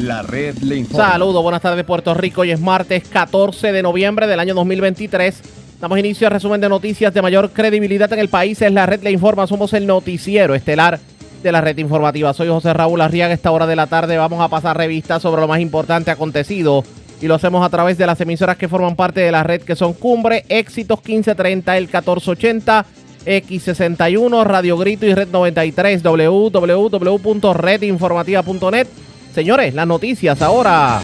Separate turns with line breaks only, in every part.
La red le informa.
Saludos, buenas tardes Puerto Rico. Hoy es martes 14 de noviembre del año 2023. Damos inicio al resumen de noticias de mayor credibilidad en el país. Es la red le informa. Somos el noticiero estelar de la red informativa. Soy José Raúl Arriaga. Esta hora de la tarde vamos a pasar revistas sobre lo más importante acontecido. Y lo hacemos a través de las emisoras que forman parte de la red, que son Cumbre, Éxitos 1530, el 1480, X61, Radio Grito y Red 93, www.redinformativa.net. Señores, las noticias ahora.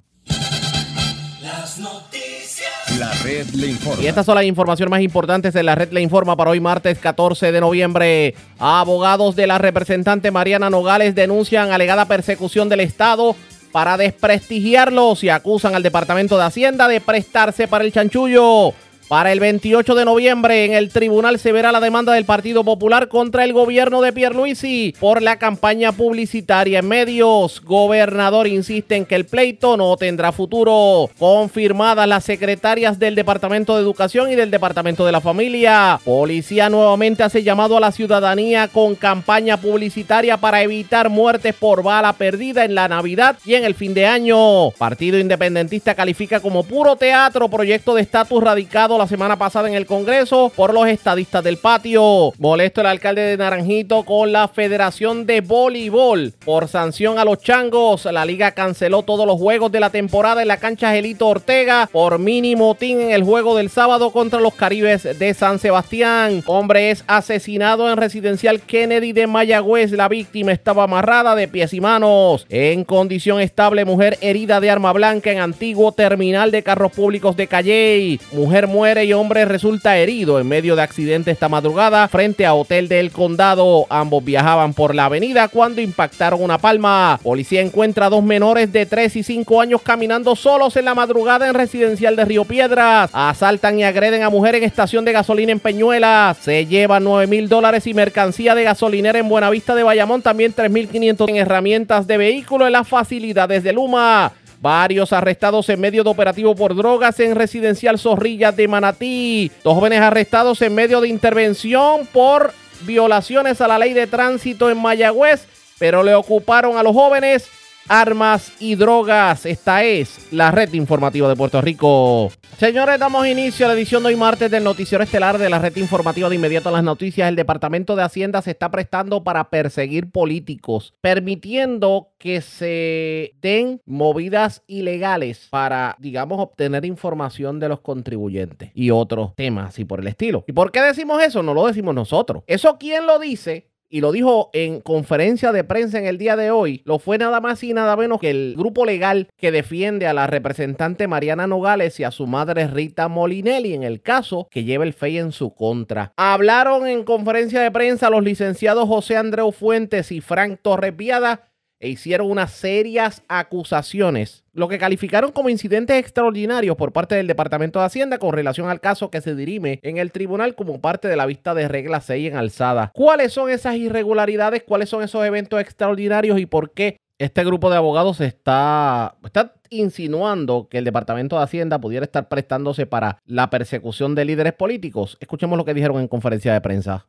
Las noticias.
La red le informa.
Y estas son las informaciones más importantes de la red Le Informa para hoy martes 14 de noviembre. Abogados de la representante Mariana Nogales denuncian alegada persecución del Estado para desprestigiarlos y acusan al Departamento de Hacienda de prestarse para el chanchullo. Para el 28 de noviembre en el tribunal se verá la demanda del Partido Popular contra el gobierno de Pierluisi por la campaña publicitaria en medios. Gobernador insiste en que el pleito no tendrá futuro. Confirmadas las secretarias del Departamento de Educación y del Departamento de la Familia. Policía nuevamente hace llamado a la ciudadanía con campaña publicitaria para evitar muertes por bala perdida en la Navidad y en el fin de año. Partido Independentista califica como puro teatro proyecto de estatus radicado la semana pasada en el Congreso por los estadistas del patio. Molesto el alcalde de Naranjito con la Federación de Voleibol por sanción a los changos. La liga canceló todos los juegos de la temporada en la cancha Gelito Ortega por mínimo motín en el juego del sábado contra los Caribes de San Sebastián. Hombre es asesinado en residencial Kennedy de Mayagüez. La víctima estaba amarrada de pies y manos. En condición estable, mujer herida de arma blanca en antiguo terminal de carros públicos de Calley. Mujer y hombre resulta herido en medio de accidente esta madrugada frente a Hotel del Condado. Ambos viajaban por la avenida cuando impactaron una palma. Policía encuentra a dos menores de 3 y 5 años caminando solos en la madrugada en residencial de Río Piedras. Asaltan y agreden a mujer en estación de gasolina en Peñuelas. Se llevan 9 mil dólares y mercancía de gasolinera en Buenavista de Bayamón. También 3.500 en herramientas de vehículo en las facilidades de Luma. Varios arrestados en medio de operativo por drogas en residencial Zorrilla de Manatí. Dos jóvenes arrestados en medio de intervención por violaciones a la ley de tránsito en Mayagüez, pero le ocuparon a los jóvenes armas y drogas. Esta es la red informativa de Puerto Rico. Señores, damos inicio a la edición de hoy martes del noticiero estelar de la red informativa de inmediato a las noticias. El Departamento de Hacienda se está prestando para perseguir políticos, permitiendo que se den movidas ilegales para, digamos, obtener información de los contribuyentes y otros temas y por el estilo. ¿Y por qué decimos eso? No lo decimos nosotros. ¿Eso quién lo dice? Y lo dijo en conferencia de prensa en el día de hoy, lo fue nada más y nada menos que el grupo legal que defiende a la representante Mariana Nogales y a su madre Rita Molinelli en el caso que lleva el FEI en su contra. Hablaron en conferencia de prensa los licenciados José Andreu Fuentes y Frank Torrepiada e hicieron unas serias acusaciones, lo que calificaron como incidentes extraordinarios por parte del Departamento de Hacienda con relación al caso que se dirime en el tribunal como parte de la vista de regla 6 en alzada. ¿Cuáles son esas irregularidades? ¿Cuáles son esos eventos extraordinarios y por qué este grupo de abogados está, está insinuando que el Departamento de Hacienda pudiera estar prestándose para la persecución de líderes políticos? Escuchemos lo que dijeron en conferencia de prensa.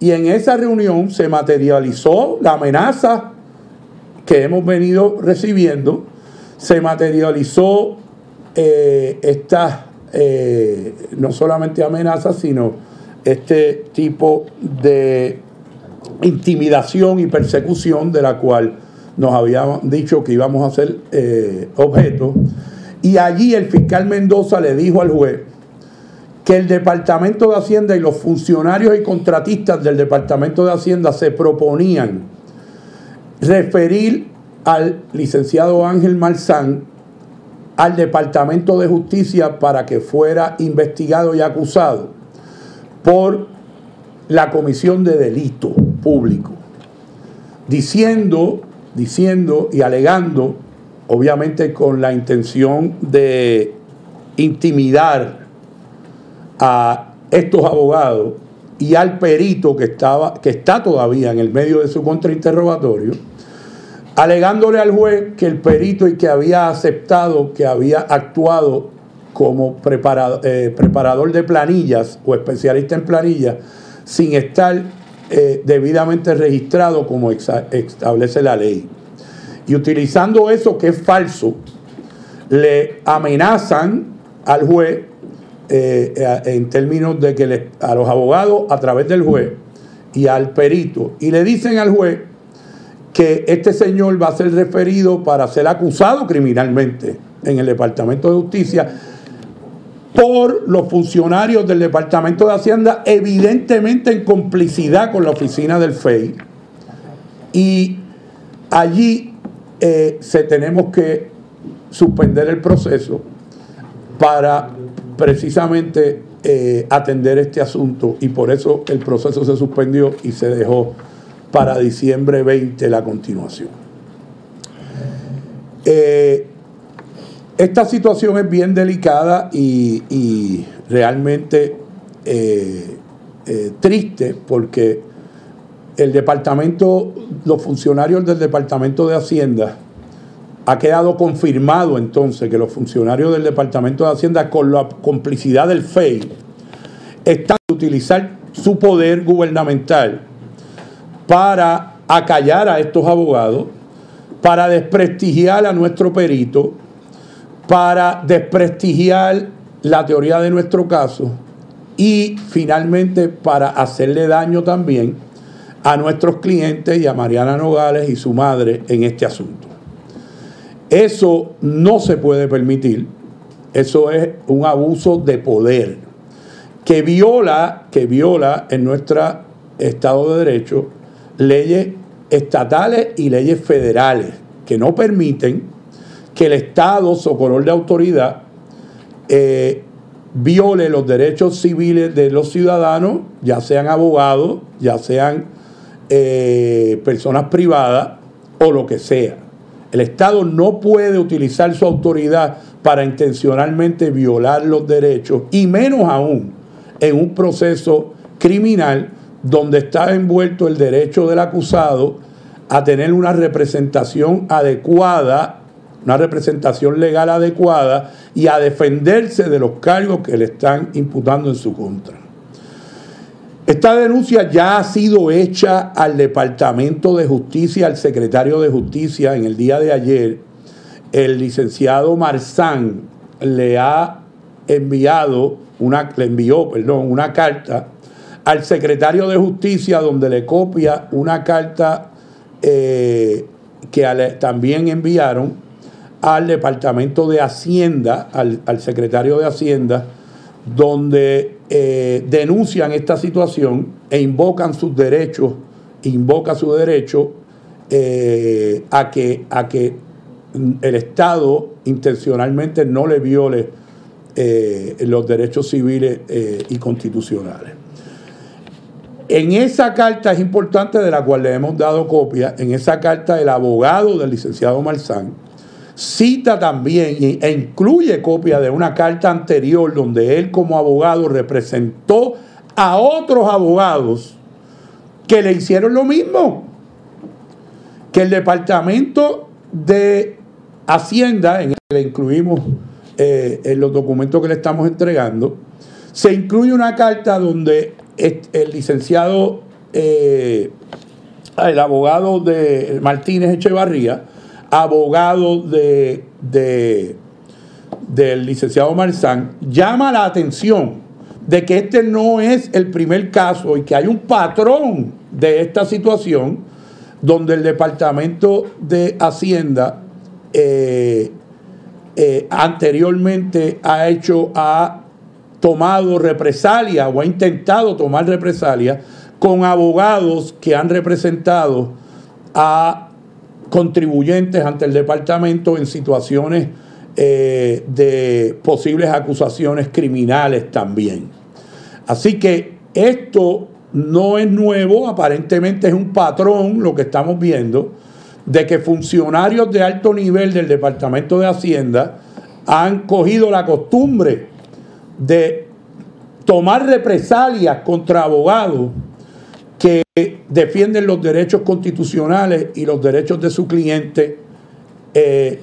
Y en esa reunión se materializó la amenaza que hemos venido recibiendo, se materializó eh, esta, eh, no solamente amenaza, sino este tipo de intimidación y persecución de la cual nos habían dicho que íbamos a ser eh, objeto. Y allí el fiscal Mendoza le dijo al juez que el Departamento de Hacienda y los funcionarios y contratistas del Departamento de Hacienda se proponían referir al licenciado Ángel Marzán al Departamento de Justicia para que fuera investigado y acusado por la Comisión de Delito Público, diciendo, diciendo y alegando, obviamente con la intención de intimidar a estos abogados y al perito que estaba que está todavía en el medio de su contrainterrogatorio alegándole al juez que el perito y que había aceptado que había actuado como eh, preparador de planillas o especialista en planillas sin estar eh, debidamente registrado como establece la ley. Y utilizando eso que es falso, le amenazan al juez eh, eh, en términos de que a los abogados a través del juez y al perito y le dicen al juez que este señor va a ser referido para ser acusado criminalmente en el Departamento de Justicia por los funcionarios del Departamento de Hacienda, evidentemente en complicidad con la oficina del FEI. Y allí eh, se tenemos que suspender el proceso para precisamente eh, atender este asunto y por eso el proceso se suspendió y se dejó para diciembre 20 la continuación. Eh, esta situación es bien delicada y, realmente eh, triste porque el departamento, los funcionarios del departamento de Hacienda, ha quedado confirmado entonces que los funcionarios del departamento de Hacienda con la complicidad del FEI están a utilizar su poder gubernamental para acallar a estos abogados, para desprestigiar a nuestro perito, para desprestigiar la teoría de nuestro caso y finalmente para hacerle daño también a nuestros clientes y a Mariana Nogales y su madre en este asunto. Eso no se puede permitir, eso es un abuso de poder que viola, que viola en nuestro Estado de Derecho leyes estatales y leyes federales que no permiten que el Estado, socorro de autoridad, eh, viole los derechos civiles de los ciudadanos, ya sean abogados, ya sean eh, personas privadas o lo que sea. El Estado no puede utilizar su autoridad para intencionalmente violar los derechos y menos aún en un proceso criminal donde está envuelto el derecho del acusado a tener una representación adecuada, una representación legal adecuada y a defenderse de los cargos que le están imputando en su contra. Esta denuncia ya ha sido hecha al Departamento de Justicia, al secretario de Justicia en el día de ayer. El licenciado Marzán le ha enviado una, le envió, una carta al secretario de Justicia donde le copia una carta eh, que también enviaron al Departamento de Hacienda, al, al secretario de Hacienda, donde eh, denuncian esta situación e invocan sus derechos, invoca su derecho eh, a, que, a que el Estado intencionalmente no le viole eh, los derechos civiles y constitucionales. En esa carta es importante, de la cual le hemos dado copia, en esa carta el abogado del licenciado Marzán cita también e incluye copia de una carta anterior donde él como abogado representó a otros abogados que le hicieron lo mismo, que el departamento de Hacienda, en el que le incluimos eh, en los documentos que le estamos entregando, se incluye una carta donde el licenciado, eh, el abogado de Martínez Echevarría, abogado de, de- del licenciado Marzán, llama la atención de que este no es el primer caso y que hay un patrón de esta situación donde el Departamento de Hacienda eh, eh, anteriormente ha hecho, ha tomado represalia o ha intentado tomar represalia con abogados que han representado a contribuyentes ante el departamento en situaciones eh, de posibles acusaciones criminales también. Así que esto no es nuevo, aparentemente es un patrón lo que estamos viendo, de que funcionarios de alto nivel del Departamento de Hacienda han cogido la costumbre de tomar represalias contra abogados que defienden los derechos constitucionales y los derechos de su cliente eh,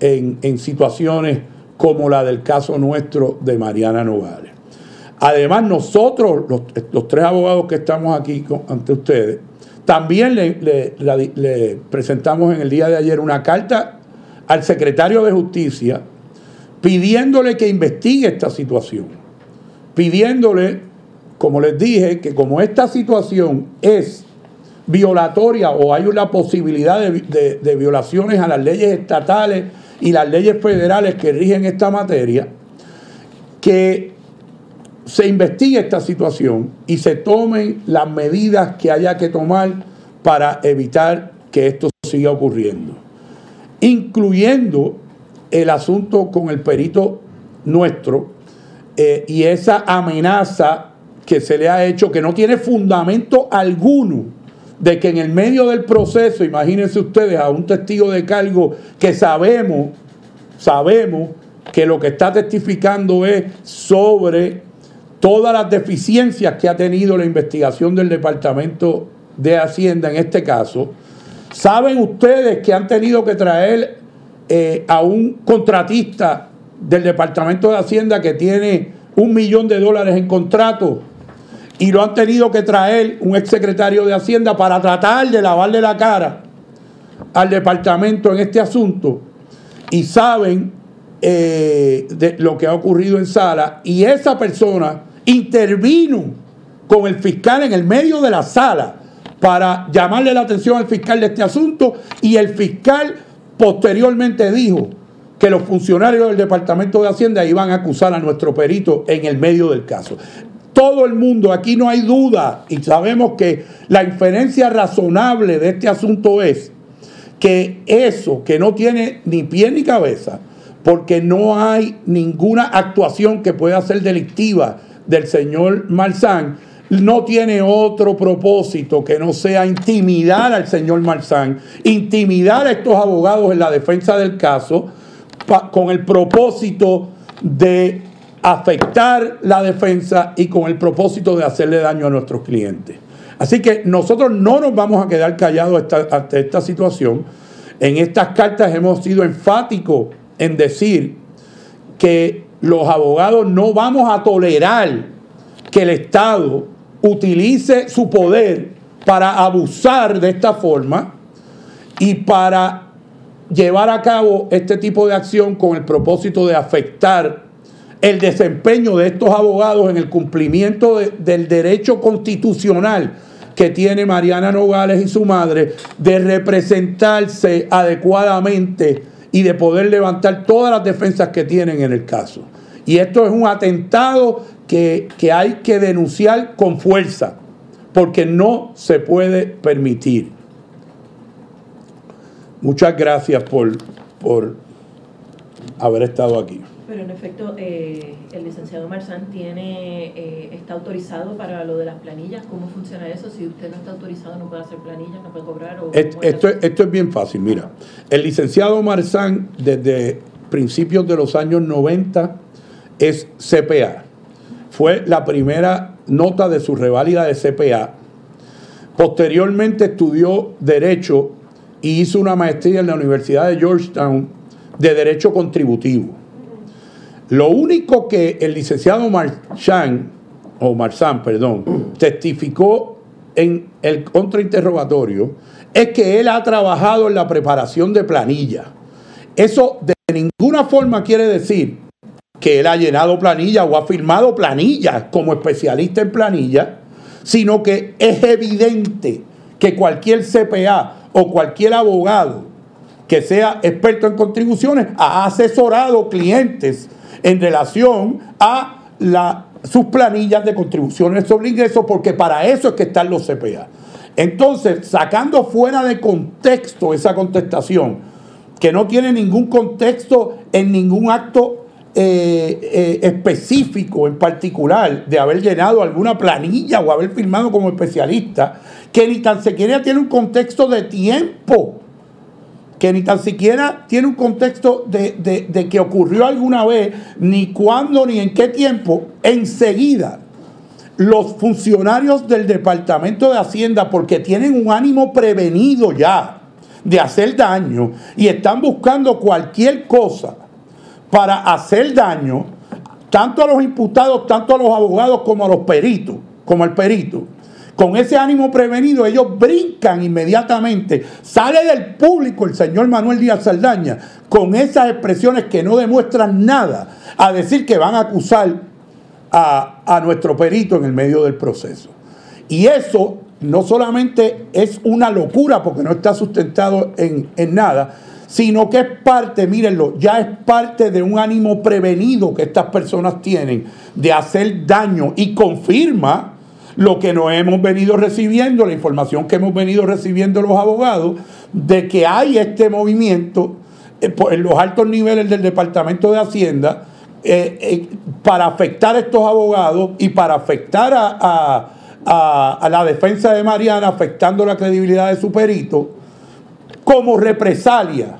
en, en situaciones como la del caso nuestro de Mariana Nogales. Además, nosotros, los, los tres abogados que estamos aquí ante ustedes, También le presentamos en el día de ayer una carta al secretario de Justicia pidiéndole que investigue esta situación, pidiéndole, como les dije, que como esta situación es violatoria o hay una posibilidad de, violaciones a las leyes estatales y las leyes federales que rigen esta materia, que se investigue esta situación y se tomen las medidas que haya que tomar para evitar que esto siga ocurriendo, incluyendo el asunto con el perito nuestro eh, y esa amenaza que se le ha hecho que no tiene fundamento alguno de que en el medio del proceso, imagínense ustedes a un testigo de cargo que sabemos, sabemos que lo que está testificando es sobre todas las deficiencias que ha tenido la investigación del Departamento de Hacienda en este caso. ¿Saben ustedes que han tenido que traer eh, a un contratista del Departamento de Hacienda que tiene un millón de dólares en contrato y lo han tenido que traer un exsecretario de Hacienda para tratar de lavarle la cara al departamento en este asunto y saben eh, de lo que ha ocurrido en sala y esa persona intervino con el fiscal en el medio de la sala para llamarle la atención al fiscal de este asunto y el fiscal posteriormente dijo que los funcionarios del Departamento de Hacienda iban a acusar a nuestro perito en el medio del caso. Todo el mundo, aquí no hay duda y sabemos que la inferencia razonable de este asunto es que eso, que no tiene ni pie ni cabeza, porque no hay ninguna actuación que pueda ser delictiva del señor Marzán, no tiene otro propósito que no sea intimidar al señor Marzán, intimidar a estos abogados en la defensa del caso, con el propósito de afectar la defensa y con el propósito de hacerle daño a nuestros clientes. Así que nosotros no nos vamos a quedar callados esta- ante esta situación. En estas cartas hemos sido enfáticos en decir que los abogados no vamos a tolerar que el Estado utilice su poder para abusar de esta forma y para llevar a cabo este tipo de acción con el propósito de afectar el desempeño de estos abogados en el cumplimiento de- del derecho constitucional que tiene Mariana Nogales y su madre de representarse adecuadamente y de poder levantar todas las defensas que tienen en el caso. Y esto es un atentado que, que hay que denunciar con fuerza, porque no se puede permitir. Muchas gracias por, por haber estado aquí.
Pero en efecto, eh, el licenciado Marzán tiene, eh, está autorizado para lo de las planillas. ¿Cómo funciona eso? Si usted no está autorizado, no puede hacer planillas, no puede cobrar. O,
Et-
¿cómo es
Esto,
la-
es- esto es bien fácil, mira. El licenciado Marzán, desde principios de los años 90, es CPA. Fue la primera nota de su reválida de CPA. Posteriormente estudió Derecho y hizo una maestría en la Universidad de Georgetown de Derecho Contributivo. Lo único que el licenciado Marchán, o Marzán, perdón, testificó en el contrainterrogatorio es que él ha trabajado en la preparación de planilla. Eso de ninguna forma quiere decir que él ha llenado planilla o ha firmado planillas como especialista en planilla, sino que es evidente que cualquier CPA o cualquier abogado que sea experto en contribuciones ha asesorado clientes en relación a la- sus planillas de contribuciones sobre ingresos, porque para eso es que están los CPA. Entonces, sacando fuera de contexto esa contestación, que no tiene ningún contexto en ningún acto eh, eh, específico en particular de haber llenado alguna planilla o haber firmado como especialista, que ni tan siquiera tiene un contexto de tiempo que ni tan siquiera tiene un contexto de, de- que ocurrió alguna vez, ni cuándo, ni en qué tiempo, enseguida los funcionarios del Departamento de Hacienda, porque tienen un ánimo prevenido ya de hacer daño y están buscando cualquier cosa para hacer daño, tanto a los imputados, tanto a los abogados como a los peritos, como al perito, Con ese ánimo prevenido, ellos brincan inmediatamente. Sale del público el señor Manuel Díaz Saldaña con esas expresiones que no demuestran nada a decir que van a acusar a, a nuestro perito en el medio del proceso. Y eso no solamente es una locura porque no está sustentado en, en nada, sino que es parte, mírenlo, ya es parte de un ánimo prevenido que estas personas tienen de hacer daño y confirma lo que nos hemos venido recibiendo, la información que hemos venido recibiendo los abogados, de que hay este movimiento eh, en los altos niveles del Departamento de Hacienda eh, eh, para afectar a estos abogados y para afectar a- a- a la defensa de Mariana, afectando la credibilidad de su perito, como represalia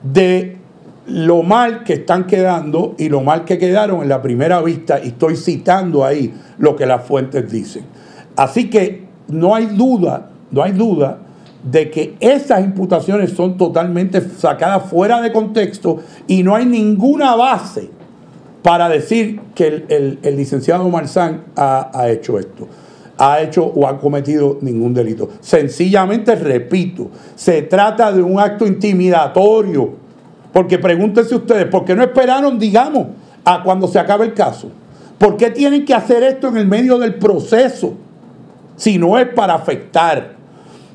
de lo mal que están quedando y lo mal que quedaron en la primera vista, y estoy citando ahí lo que las fuentes dicen. Así que no hay duda, no hay duda de que esas imputaciones son totalmente sacadas fuera de contexto y no hay ninguna base para decir que el, licenciado Marzán ha hecho esto, ha hecho o ha cometido ningún delito. Sencillamente, repito, se trata de un acto intimidatorio. Porque pregúntense ustedes, ¿por qué no esperaron, digamos, a cuando se acabe el caso? ¿Por qué tienen que hacer esto en el medio del proceso si no es para afectar?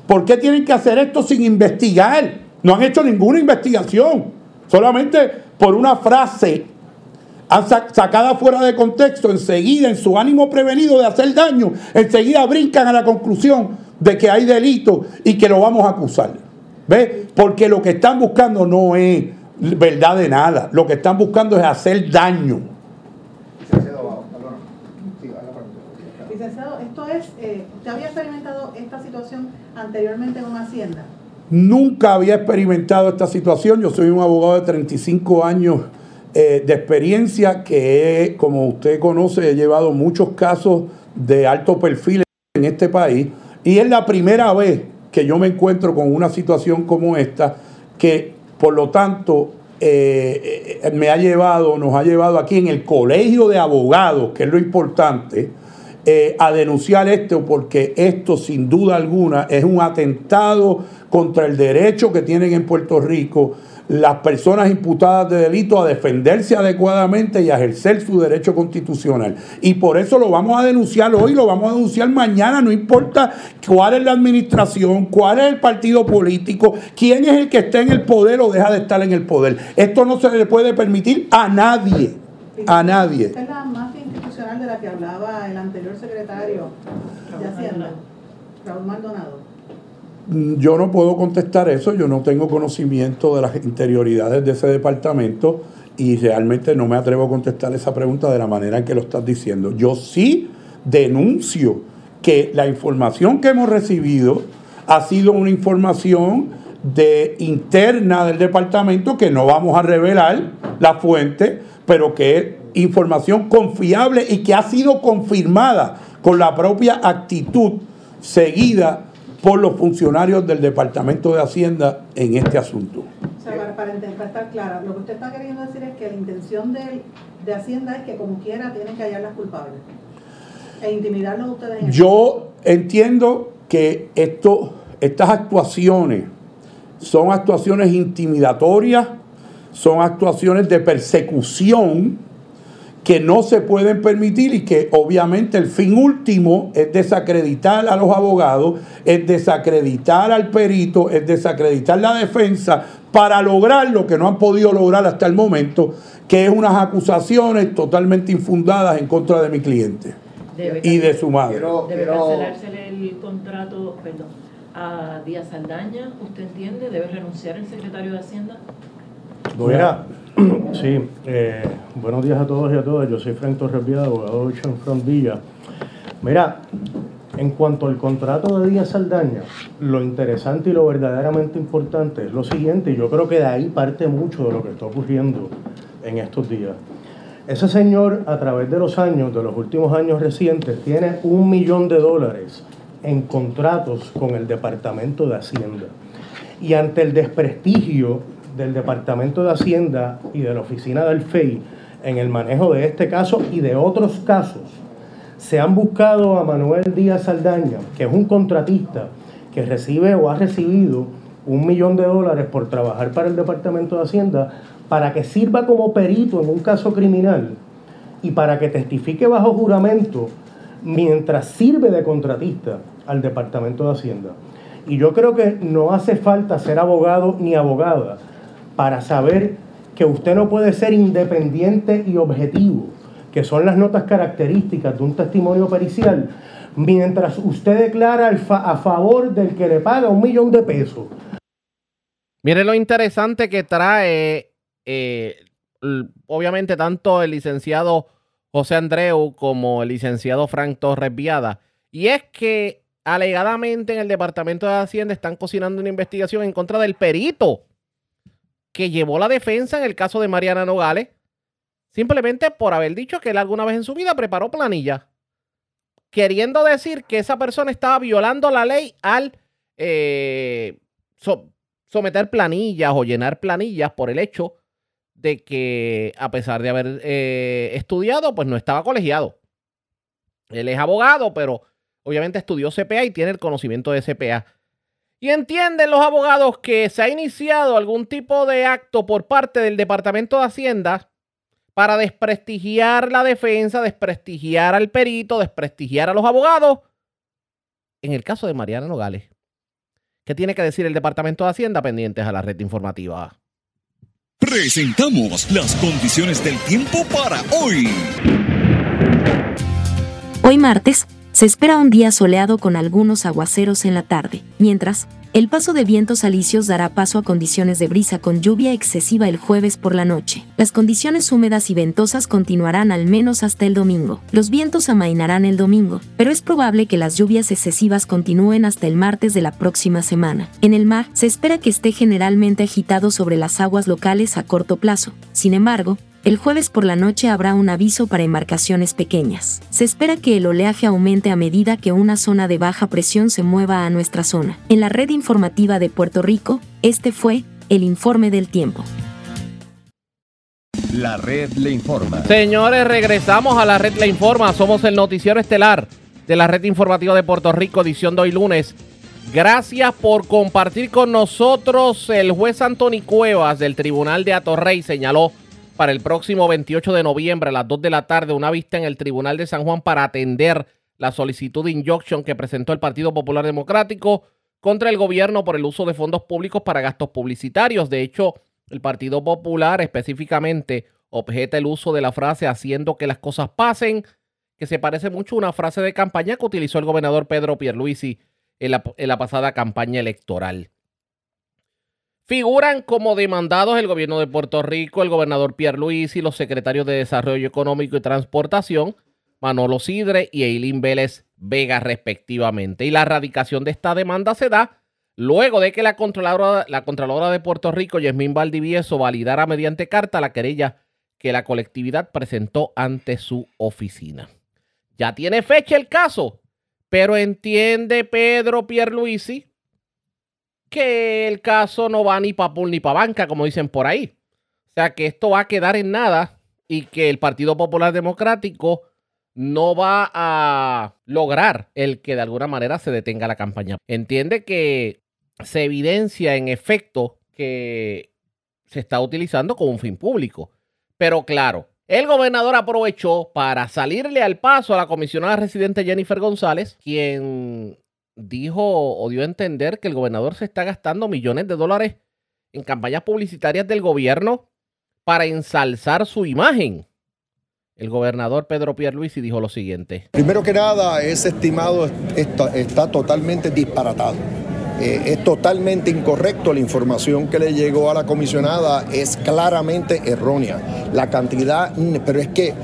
¿Por qué tienen que hacer esto sin investigar? No han hecho ninguna investigación. Solamente por una frase sacada fuera de contexto, enseguida en su ánimo prevenido de hacer daño, enseguida brincan a la conclusión de que hay delito y que lo vamos a acusar. ¿Ves? Porque lo que están buscando no es verdad de nada, lo que están buscando es hacer daño.
Licenciado,
esto es, eh, ¿usted había experimentado esta situación anteriormente con Hacienda?
Nunca había experimentado esta situación. Yo soy un abogado de 35 años eh, de experiencia que, como usted conoce, he llevado muchos casos de alto perfil en este país. Y es la primera vez que yo me encuentro con una situación como esta, que por lo tanto eh, eh, me ha llevado, nos ha llevado aquí en el colegio de abogados, que es lo importante, eh, a denunciar esto porque esto sin duda alguna es un atentado contra el derecho que tienen en Puerto Rico las personas imputadas de delito a defenderse adecuadamente y a ejercer su derecho constitucional. Y por eso lo vamos a denunciar hoy, lo vamos a denunciar mañana, no importa cuál es la administración, cuál es el partido político, quién es el que está en el poder o deja de estar en el poder. Esto no se le puede permitir a nadie, a nadie.
Esta es la mafia institucional de la que hablaba el anterior secretario de Hacienda, Raúl Maldonado.
Yo no puedo contestar eso, yo no tengo conocimiento de las interioridades de ese departamento y realmente no me atrevo a contestar esa pregunta de la manera en que lo estás diciendo. Yo sí denuncio que la información que hemos recibido ha sido una información de interna del departamento que no vamos a revelar la fuente, pero que es información confiable y que ha sido confirmada con la propia actitud seguida por los funcionarios del Departamento de Hacienda en este asunto.
O sea, para, para estar clara, lo que usted está queriendo decir es que la intención de, de Hacienda es que como quiera tienen que hallar las culpables e intimidarlos a ustedes. en el-
Yo entiendo que esto, estas actuaciones son actuaciones intimidatorias, son actuaciones de persecución que no se pueden permitir y que obviamente el fin último es desacreditar a los abogados, es desacreditar al perito, es desacreditar la defensa para lograr lo que no han podido lograr hasta el momento, que es unas acusaciones totalmente infundadas en contra de mi cliente
Debe
y de su madre.
Quiero,
Debe
quiero,
cancelársele el contrato, perdón, a Díaz Saldaña, ¿usted entiende? ¿Debe renunciar el secretario de Hacienda?
Mira, sí, eh, buenos días a todos y a todas. Yo soy Frank Torres Villa, abogado de Chanfront Villa. Mira, en cuanto al contrato de Díaz Saldaña, lo interesante y lo verdaderamente importante es lo siguiente, y yo creo que de ahí parte mucho de lo que está ocurriendo en estos días. Ese señor, a través de los años, de los últimos años recientes, tiene un millón de dólares en contratos con el Departamento de Hacienda. Y ante el desprestigio del Departamento de Hacienda y de la oficina del FEI en el manejo de este caso y de otros casos, se han buscado a Manuel Díaz Saldaña, que es un contratista que recibe o ha recibido un millón de dólares por trabajar para el Departamento de Hacienda, para que sirva como perito en un caso criminal y para que testifique bajo juramento mientras sirve de contratista al Departamento de Hacienda. Y yo creo que no hace falta ser abogado ni abogada para saber que usted no puede ser independiente y objetivo, que son las notas características de un testimonio pericial, mientras usted declara a favor del que le paga un millón de pesos.
Mire lo interesante que trae, eh, obviamente, tanto el licenciado José Andreu como el licenciado Frank Torres Viada. Y es que alegadamente en el Departamento de Hacienda están cocinando una investigación en contra del perito que llevó la defensa en el caso de Mariana Nogales, simplemente por haber dicho que él alguna vez en su vida preparó planilla, queriendo decir que esa persona estaba violando la ley al eh, someter planillas o llenar planillas por el hecho de que a pesar de haber eh, estudiado, pues no estaba colegiado. Él es abogado, pero obviamente estudió CPA y tiene el conocimiento de CPA. Y entienden los abogados que se ha iniciado algún tipo de acto por parte del Departamento de Hacienda para desprestigiar la defensa, desprestigiar al perito, desprestigiar a los abogados. En el caso de Mariana Nogales, ¿qué tiene que decir el Departamento de Hacienda pendientes a la red informativa?
Presentamos las condiciones del tiempo para hoy.
Hoy martes se espera un día soleado con algunos aguaceros en la tarde, mientras, el paso de vientos alisios dará paso a condiciones de brisa con lluvia excesiva el jueves por la noche. Las condiciones húmedas y ventosas continuarán al menos hasta el domingo. Los vientos amainarán el domingo, pero es probable que las lluvias excesivas continúen hasta el martes de la próxima semana. En el mar, se espera que esté generalmente agitado sobre las aguas locales a corto plazo. Sin embargo, el jueves por la noche habrá un aviso para embarcaciones pequeñas. Se espera que el oleaje aumente a medida que una zona de baja presión se mueva a nuestra zona. En la red informativa de Puerto Rico, este fue el informe del tiempo.
La red le informa.
Señores, regresamos a la red le informa. Somos el noticiero estelar de la red informativa de Puerto Rico, edición de hoy lunes. Gracias por compartir con nosotros. El juez Anthony Cuevas del Tribunal de Atorrey señaló para el próximo 28 de noviembre a las 2 de la tarde una vista en el Tribunal de San Juan para atender la solicitud de injunction que presentó el Partido Popular Democrático contra el gobierno por el uso de fondos públicos para gastos publicitarios. De hecho, el Partido Popular específicamente objeta el uso de la frase haciendo que las cosas pasen, que se parece mucho a una frase de campaña que utilizó el gobernador Pedro Pierluisi en la, en la pasada campaña electoral. Figuran como demandados el gobierno de Puerto Rico, el gobernador Pierre Luis y los secretarios de Desarrollo Económico y Transportación, Manolo Sidre y Eileen Vélez Vega, respectivamente. Y la erradicación de esta demanda se da luego de que la Contralora, la Contralora de Puerto Rico, Yasmín Valdivieso, validara mediante carta la querella que la colectividad presentó ante su oficina. Ya tiene fecha el caso, pero entiende Pedro Pierluisi que el caso no va ni para pool ni para banca, como dicen por ahí. O sea que esto va a quedar en nada y que el Partido Popular Democrático no va a lograr el que de alguna manera se detenga la campaña. Entiende que se evidencia en efecto que se está utilizando como un fin público. Pero claro, el gobernador aprovechó para salirle al paso a la comisionada residente Jennifer González, quien dijo o dio a entender que el gobernador se está gastando millones de dólares en campañas publicitarias del gobierno para ensalzar su imagen. El gobernador Pedro Pierluisi dijo lo siguiente.
Primero que nada, ese estimado está, está totalmente disparatado. Eh, es totalmente incorrecto. La información que le llegó a la comisionada es claramente errónea. La cantidad, pero es que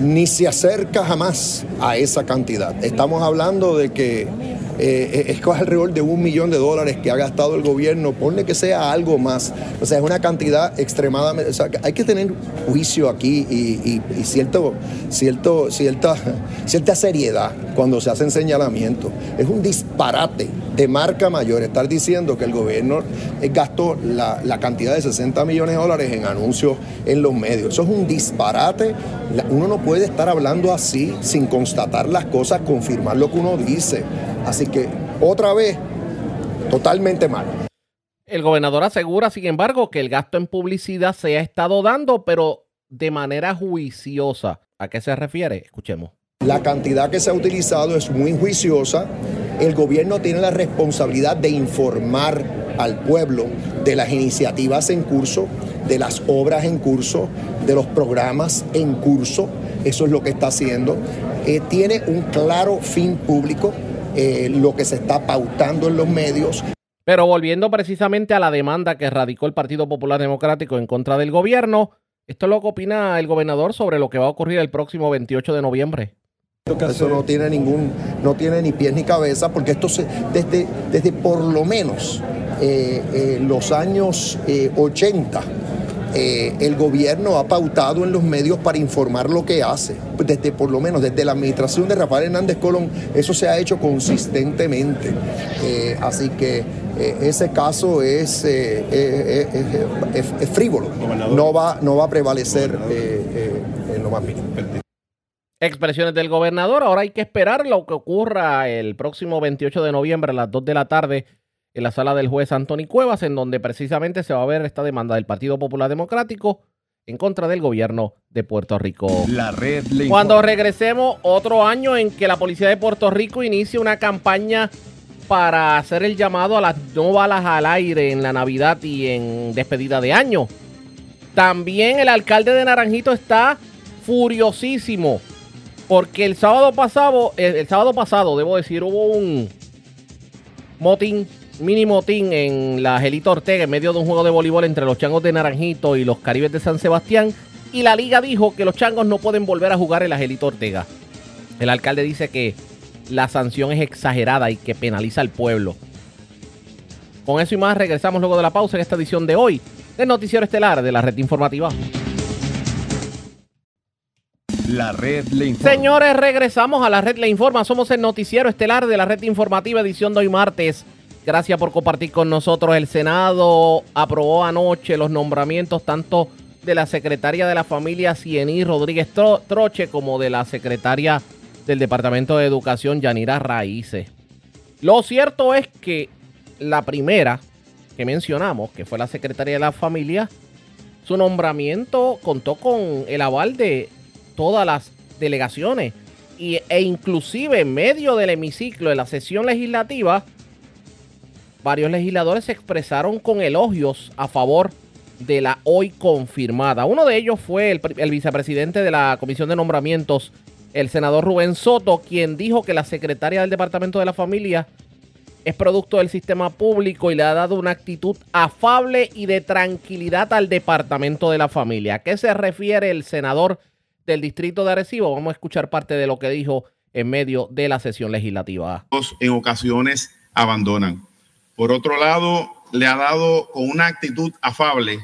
ni se acerca jamás a esa cantidad. Estamos hablando de que eh, es que es alrededor de un millón de dólares que ha gastado el gobierno, ponle que sea algo más. O sea, es una cantidad extremadamente... O sea, hay que tener juicio aquí y, y cierta, cierta seriedad cuando se hacen señalamientos. Es un disparate de marca mayor estar diciendo que el gobierno gastó la, la cantidad de 60 millones de dólares en anuncios en los medios. Eso es un disparate. Uno no puede estar hablando así sin constatar las cosas, confirmar lo que uno dice. Así que, otra vez, totalmente mal.
El gobernador asegura, sin embargo, que el gasto en publicidad se ha estado dando, pero de manera juiciosa. ¿A qué se refiere? Escuchemos.
La cantidad que se ha utilizado es muy juiciosa. El gobierno tiene la responsabilidad de informar al pueblo de las iniciativas en curso, de las obras en curso, de los programas en curso. Eso es lo que está haciendo. Eh, tiene un claro fin público, eh, lo que se está pautando en los medios.
Pero volviendo precisamente a la demanda que radicó el Partido Popular Democrático en contra del gobierno, esto es lo que opina el gobernador sobre lo que va a ocurrir el próximo 28 de noviembre.
Eso no tiene ningún, no tiene ni pies ni cabeza, porque esto se, desde, desde por lo menos eh, eh, los años 80, eh, el gobierno ha pautado en los medios para informar lo que hace. Desde por lo menos desde la administración de Rafael Hernández Colón, eso se ha hecho consistentemente. así que ese caso es, es, frívolo, no va, no va a prevalecer en lo más mínimo.
Expresiones del gobernador. Ahora hay que esperar lo que ocurra el próximo 28 de noviembre a las 2 de la tarde en la sala del juez Anthony Cuevas, en donde precisamente se va a ver esta demanda del Partido Popular Democrático en contra del gobierno de Puerto Rico.
La red
Cuando regresemos, otro año en que la policía de Puerto Rico inicia una campaña para hacer el llamado a las no balas al aire en la Navidad y en despedida de año. También el alcalde de Naranjito está furiosísimo porque el sábado pasado, el, sábado pasado, debo decir, hubo un motín, mini motín en la Gelita Ortega en medio de un juego de voleibol entre los changos de Naranjito y los Caribes de San Sebastián. Y la liga dijo que los changos no pueden volver a jugar en la Gelita Ortega. El alcalde dice que la sanción es exagerada y que penaliza al pueblo. Con eso y más regresamos luego de la pausa en esta edición de hoy del Noticiero Estelar de la Red Informativa.
La red le informa.
Señores, regresamos a la red le informa. Somos el noticiero estelar de la red informativa edición de hoy martes. Gracias por compartir con nosotros. El Senado aprobó anoche los nombramientos tanto de la secretaria de la familia Ciení Rodríguez Troche como de la secretaria del Departamento de Educación Yanira Raíces. Lo cierto es que la primera que mencionamos, que fue la secretaria de la familia, su nombramiento contó con el aval de todas las delegaciones y, e inclusive en medio del hemiciclo de la sesión legislativa, varios legisladores se expresaron con elogios a favor de la hoy confirmada. Uno de ellos fue el, vicepresidente de la Comisión de Nombramientos, el senador Rubén Soto, quien dijo que la secretaria del Departamento de la Familia es producto del sistema público y le ha dado una actitud afable y de tranquilidad al Departamento de la Familia. ¿A qué se refiere el senador del distrito de Arecibo. Vamos a escuchar parte de lo que dijo en medio de la sesión legislativa.
En ocasiones abandonan. Por otro lado, le ha dado con una actitud afable,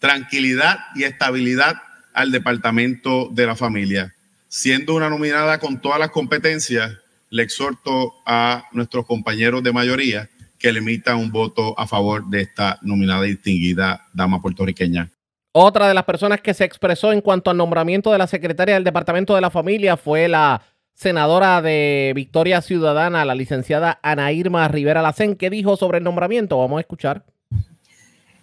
tranquilidad y estabilidad al departamento de la familia. Siendo una nominada con todas las competencias, le exhorto a nuestros compañeros de mayoría que le emitan un voto a favor de esta nominada y distinguida dama puertorriqueña.
Otra de las personas que se expresó en cuanto al nombramiento de la secretaria del Departamento de la Familia fue la senadora de Victoria Ciudadana, la licenciada Ana Irma Rivera Lacén, que dijo sobre el nombramiento. Vamos a escuchar.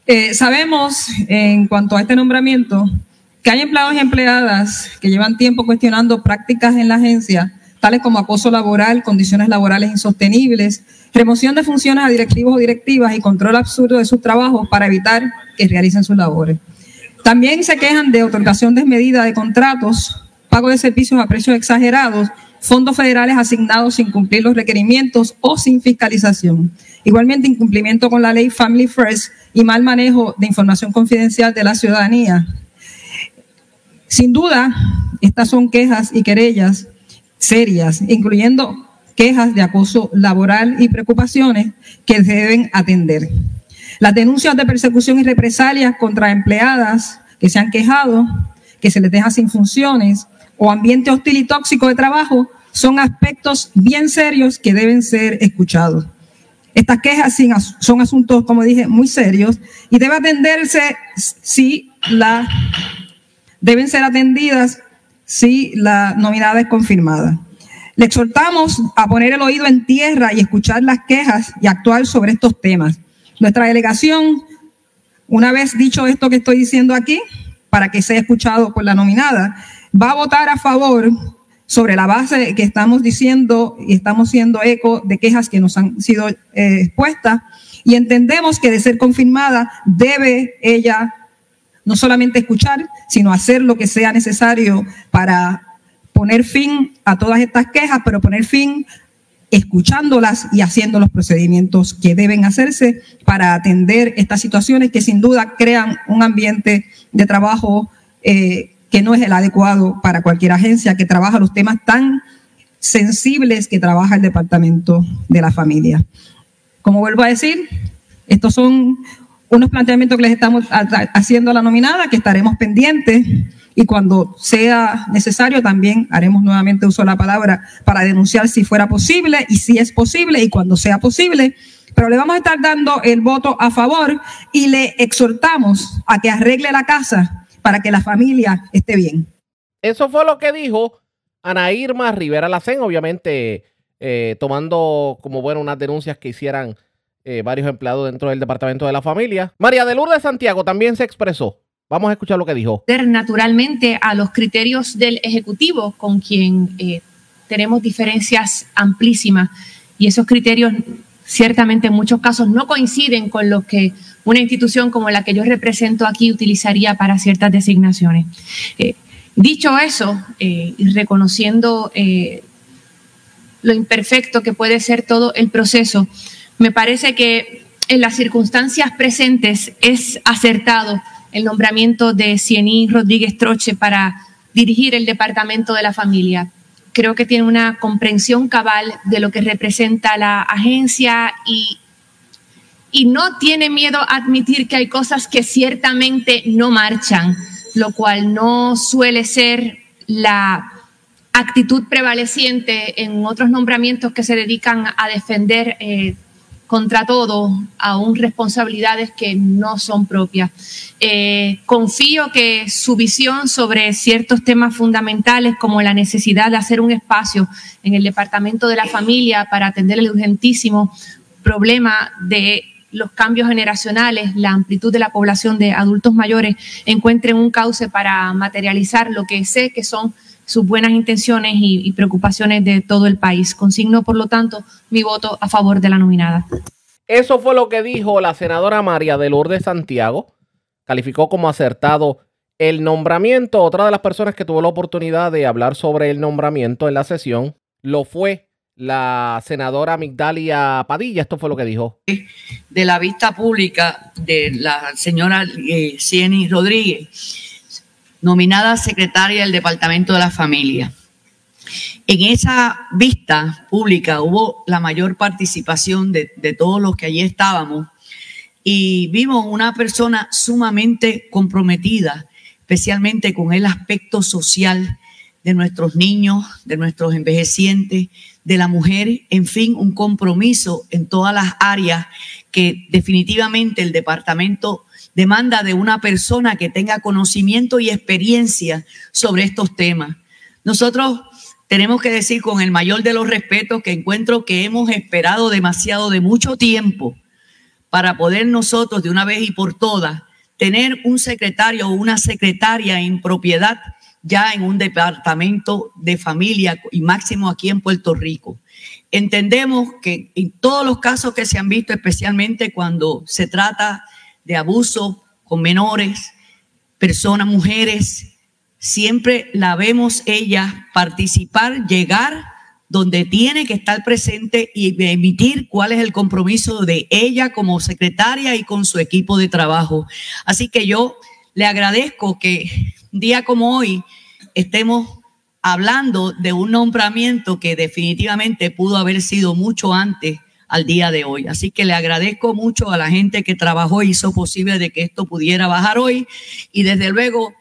Eh, sabemos en cuanto a este nombramiento que hay empleados y empleadas que llevan tiempo cuestionando prácticas en la agencia, tales como acoso laboral, condiciones laborales insostenibles, remoción de funciones a directivos o directivas y control absurdo de sus trabajos para evitar que realicen sus labores. También se quejan de otorgación desmedida de contratos, pago de servicios a precios exagerados, fondos federales asignados sin cumplir los requerimientos o sin fiscalización. Igualmente, incumplimiento con la ley Family First y mal manejo de información confidencial de la ciudadanía. Sin duda, estas son quejas y querellas serias, incluyendo quejas de acoso laboral y preocupaciones que se deben atender. Las denuncias de persecución y represalias contra empleadas que se han quejado, que se les deja sin funciones o ambiente hostil y tóxico de trabajo son aspectos bien serios que deben ser escuchados. Estas quejas son asuntos, como dije, muy serios y debe atenderse si la deben ser atendidas si la nominada es confirmada. Le exhortamos a poner el oído en tierra y escuchar las quejas y actuar sobre estos temas. Nuestra delegación, una vez dicho esto que estoy diciendo aquí, para que sea escuchado por la nominada, va a votar a favor sobre la base que estamos diciendo y estamos siendo eco de quejas que nos han sido eh, expuestas. Y entendemos que de ser confirmada debe ella no solamente escuchar, sino hacer lo que sea necesario para poner fin a todas estas quejas, pero poner fin escuchándolas y haciendo los procedimientos que deben hacerse para atender estas situaciones que sin duda crean un ambiente de trabajo eh, que no es el adecuado para cualquier agencia que trabaja los temas tan sensibles que trabaja el Departamento de la Familia. Como vuelvo a decir, estos son unos planteamientos que les estamos haciendo a la nominada, que estaremos pendientes y cuando sea necesario también haremos nuevamente uso de la palabra para denunciar si fuera posible y si es posible y cuando sea posible. Pero le vamos a estar dando el voto a favor y le exhortamos a que arregle la casa para que la familia esté bien.
Eso fue lo que dijo Ana Irma Rivera Lacén, obviamente eh, tomando como bueno unas denuncias que hicieran eh, varios empleados dentro del Departamento de la Familia. María de Lourdes Santiago también se expresó. Vamos a escuchar lo que dijo.
Naturalmente a los criterios del Ejecutivo, con quien eh, tenemos diferencias amplísimas, y esos criterios ciertamente en muchos casos no coinciden con lo que una institución como la que yo represento aquí utilizaría para ciertas designaciones. Eh, dicho eso, y reconociendo lo imperfecto que puede ser todo el proceso, me parece que en las circunstancias presentes es acertado el nombramiento de Ciení Rodríguez Troche para dirigir el Departamento de la Familia. Creo que tiene una comprensión cabal de lo que representa la agencia y, y no tiene miedo a admitir que hay cosas que ciertamente no marchan, lo cual no suele ser la actitud prevaleciente en otros nombramientos que se dedican a defender eh, contra todo, aún responsabilidades que no son propias. Eh, confío que su visión sobre ciertos temas fundamentales, como la necesidad de hacer un espacio en el Departamento de la Familia para atender el urgentísimo problema de los cambios generacionales, la amplitud de la población de adultos mayores, encuentren un cauce para materializar lo que sé que son sus buenas intenciones y, preocupaciones de todo el país. Consigno, por lo tanto, mi voto a favor de la nominada.
Eso fue lo que dijo la senadora María de Lourdes Santiago. Calificó como acertado el nombramiento. Otra de las personas que tuvo la oportunidad de hablar sobre el nombramiento en la sesión lo fue la senadora Migdalia Padilla. Esto fue lo que dijo.
De la vista pública de la señora eh, Cieny Rodríguez nominada secretaria del Departamento de la Familia. En esa vista pública hubo la mayor participación de, todos los que allí estábamos y vimos una persona sumamente comprometida, especialmente con el aspecto social de nuestros niños, de nuestros envejecientes, de la mujer, en fin, un compromiso en todas las áreas que definitivamente el departamento demanda de una persona que tenga conocimiento y experiencia sobre estos temas. Nosotros tenemos que decir con el mayor de los respetos que encuentro que hemos esperado demasiado de mucho tiempo para poder nosotros de una vez y por todas tener un secretario o una secretaria en propiedad ya en un departamento de familia y máximo aquí en Puerto Rico. Entendemos que en todos los casos que se han visto, especialmente cuando se trata de abuso con menores, personas, mujeres, siempre la vemos ella participar, llegar donde tiene que estar presente y emitir cuál es el compromiso de ella como secretaria y con su equipo de trabajo. Así que yo le agradezco que un día como hoy estemos hablando de un nombramiento que definitivamente pudo haber sido mucho antes al día de hoy. Así que le agradezco mucho a la gente que trabajó y hizo posible de que esto pudiera bajar hoy y desde luego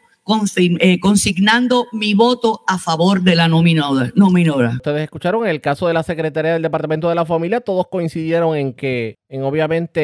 eh, consignando mi voto a favor de la nominora.
Ustedes escucharon el caso de la Secretaría del Departamento de la Familia, todos coincidieron en que, en obviamente,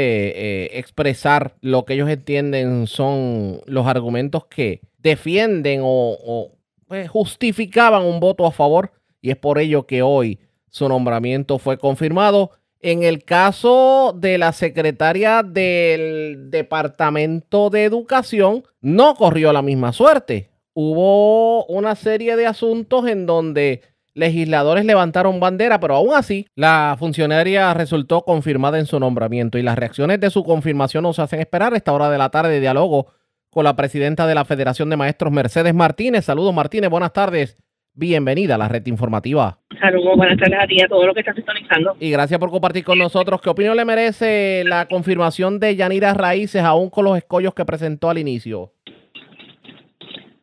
eh, expresar lo que ellos entienden son los argumentos que defienden o, pues, justificaban un voto a favor y es por ello que hoy su nombramiento fue confirmado. En el caso de la secretaria del Departamento de Educación, no corrió la misma suerte. Hubo una serie de asuntos en donde legisladores levantaron bandera, pero aún así la funcionaria resultó confirmada en su nombramiento y las reacciones de su confirmación nos hacen esperar. esta hora de la tarde diálogo con la presidenta de la Federación de Maestros, Mercedes Martínez. Saludos Martínez, buenas tardes. Bienvenida a la red informativa.
Saludos, buenas tardes a ti y a todo lo que está sintonizando.
Y gracias por compartir con nosotros. ¿Qué opinión le merece la confirmación de Yanira Raíces, aún con los escollos que presentó al inicio?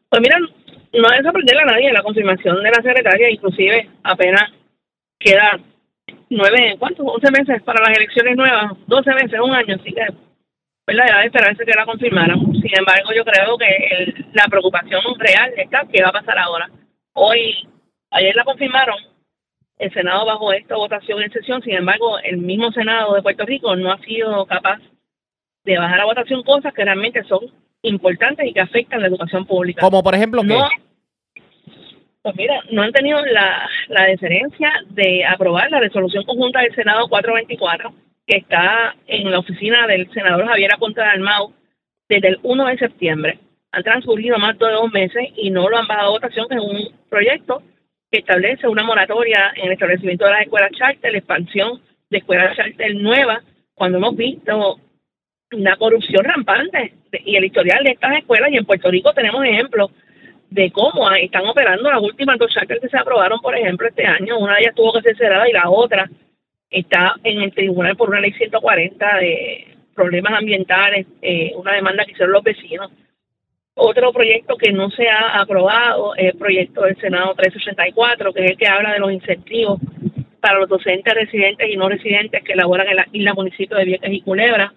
Pues mira, no es sorprender a nadie la confirmación de la secretaria, inclusive apenas queda nueve, ¿cuántos? Once meses para las elecciones nuevas, doce meses, un año, así que pues la de esperarse que la confirmaran. Sin embargo, yo creo que la preocupación real está que va a pasar ahora Hoy, ayer la confirmaron, el Senado bajó esta votación en sesión, sin embargo, el mismo Senado de Puerto Rico no ha sido capaz de bajar a votación cosas que realmente son importantes y que afectan la educación pública.
Como por ejemplo, ¿qué?
No, pues mira, no han tenido la, la deferencia de aprobar la resolución conjunta del Senado 424, que está en la oficina del senador Javier Aponte Dalmau desde el 1 de septiembre han transcurrido más de dos meses y no lo han bajado a votación, que es un proyecto que establece una moratoria en el establecimiento de las escuelas charter, la expansión de escuelas charter nuevas, cuando hemos visto una corrupción rampante y el historial de estas escuelas, y en Puerto Rico tenemos ejemplos de cómo están operando las últimas dos charters que se aprobaron, por ejemplo, este año. Una de ellas tuvo que ser cerrada y la otra está en el tribunal por una ley 140 de problemas ambientales, eh, una demanda que hicieron los vecinos. Otro proyecto que no se ha aprobado es el proyecto del Senado 384, que es el que habla de los incentivos para los docentes residentes y no residentes que laboran en la isla municipio de Vieques y Culebra.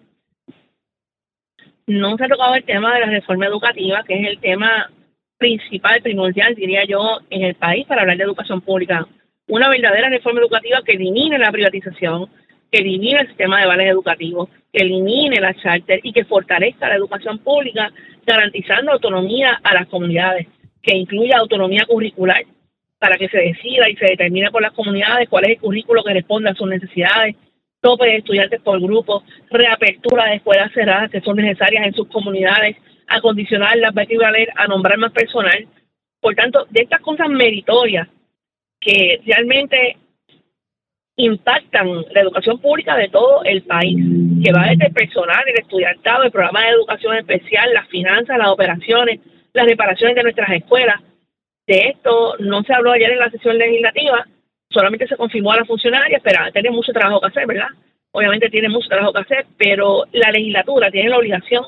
No se ha tocado el tema de la reforma educativa, que es el tema principal, primordial, diría yo, en el país para hablar de educación pública. Una verdadera reforma educativa que elimine la privatización, que elimine el sistema de vales educativos, que elimine la charter y que fortalezca la educación pública garantizando autonomía a las comunidades, que incluya autonomía curricular para que se decida y se determine por las comunidades cuál es el currículo que responde a sus necesidades, tope de estudiantes por grupo, reapertura de escuelas cerradas que son necesarias en sus comunidades, acondicionar la valer, a nombrar más personal. Por tanto, de estas cosas meritorias que realmente impactan la educación pública de todo el país, que va desde el personal, el estudiantado, el programa de educación especial, las finanzas, las operaciones, las reparaciones de nuestras escuelas. De esto no se habló ayer en la sesión legislativa, solamente se confirmó a la funcionaria, pero tiene mucho trabajo que hacer, ¿verdad? Obviamente tiene mucho trabajo que hacer, pero la legislatura tiene la obligación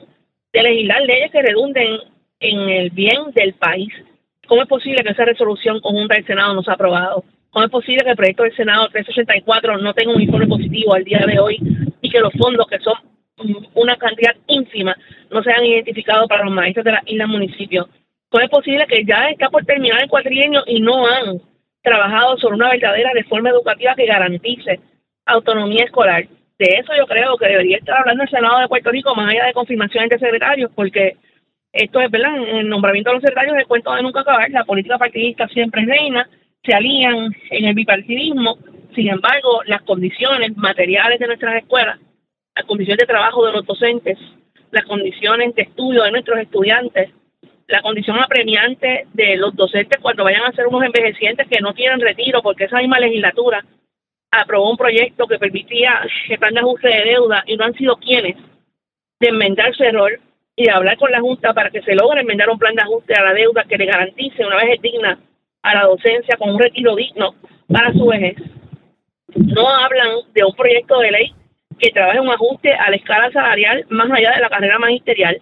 de legislar leyes que redunden en el bien del país. ¿Cómo es posible que esa resolución conjunta del Senado no se ha aprobado? ¿Cómo es posible que el proyecto del Senado 384 no tenga un informe positivo al día de hoy y que los fondos, que son una cantidad ínfima, no sean identificados para los maestros de la isla municipio? ¿Cómo es posible que ya está por terminar el cuatrienio y no han trabajado sobre una verdadera reforma educativa que garantice autonomía escolar? De eso yo creo que debería estar hablando el Senado de Puerto Rico, más allá de confirmaciones de secretarios, porque esto es, ¿verdad? El nombramiento de los secretarios es el cuento de nunca acabar. La política partidista siempre reina se alían en el bipartidismo, sin embargo, las condiciones materiales de nuestras escuelas, las condiciones de trabajo de los docentes, las condiciones de estudio de nuestros estudiantes, la condición apremiante de los docentes cuando vayan a ser unos envejecientes que no tienen retiro, porque esa misma legislatura aprobó un proyecto que permitía el plan de ajuste de deuda y no han sido quienes de enmendar su error y de hablar con la Junta para que se logre enmendar un plan de ajuste a la deuda que le garantice una vez digna a la docencia con un retiro digno para su vejez. No hablan de un proyecto de ley que trabaje un ajuste a la escala salarial más allá de la carrera magisterial,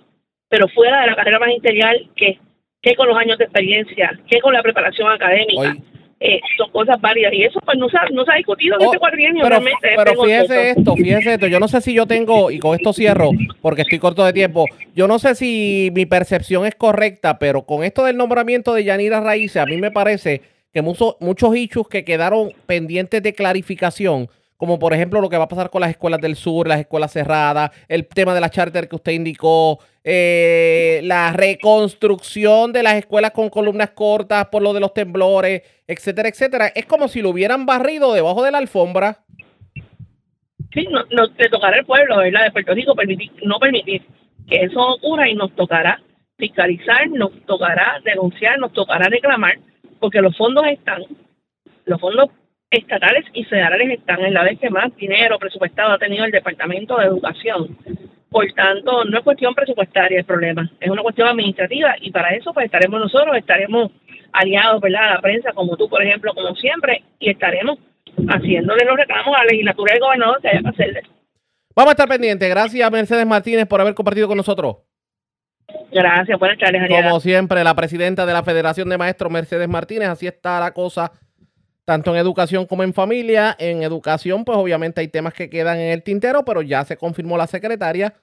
pero fuera de la carrera magisterial que, qué con los años de experiencia, qué con la preparación académica. Eh, son cosas varias y eso pues no se ha, no se ha discutido en
Oh,
este cuatrienio
Pero,
realmente.
pero fíjese esto, fíjese esto. Yo no sé si yo tengo, y con esto cierro, porque estoy corto de tiempo. Yo no sé si mi percepción es correcta, pero con esto del nombramiento de Yanira Raíces, a mí me parece que mucho- muchos issues que quedaron pendientes de clarificación, como por ejemplo lo que va a pasar con las escuelas del sur, las escuelas cerradas, el tema de la charter que usted indicó, eh, la reconstrucción de las escuelas con columnas cortas por lo de los temblores, etcétera, etcétera. Es como si lo hubieran barrido debajo de la alfombra.
sí, no, no- le tocará al pueblo, ¿verdad? De Puerto Rico permitir, no permitir que eso ocurra y nos tocará fiscalizar, nos tocará denunciar, nos tocará reclamar, porque los fondos están, los fondos estatales y federales están en la vez que más dinero presupuestado ha tenido el Departamento de Educación. Por tanto, no es cuestión presupuestaria el problema, es una cuestión administrativa y para eso pues estaremos nosotros, estaremos aliados, ¿verdad? A la prensa, como tú, por ejemplo, como siempre, y estaremos haciéndole los reclamos a la legislatura del gobernador que haya que hacerle.
Vamos a estar pendientes. Gracias, Mercedes Martínez, por haber compartido con nosotros.
Gracias, buenas tardes.
Como siempre, la presidenta de la Federación de Maestros, Mercedes Martínez, así está la cosa, tanto en educación como en familia. En educación, pues obviamente hay temas que quedan en el tintero, pero ya se confirmó la secretaria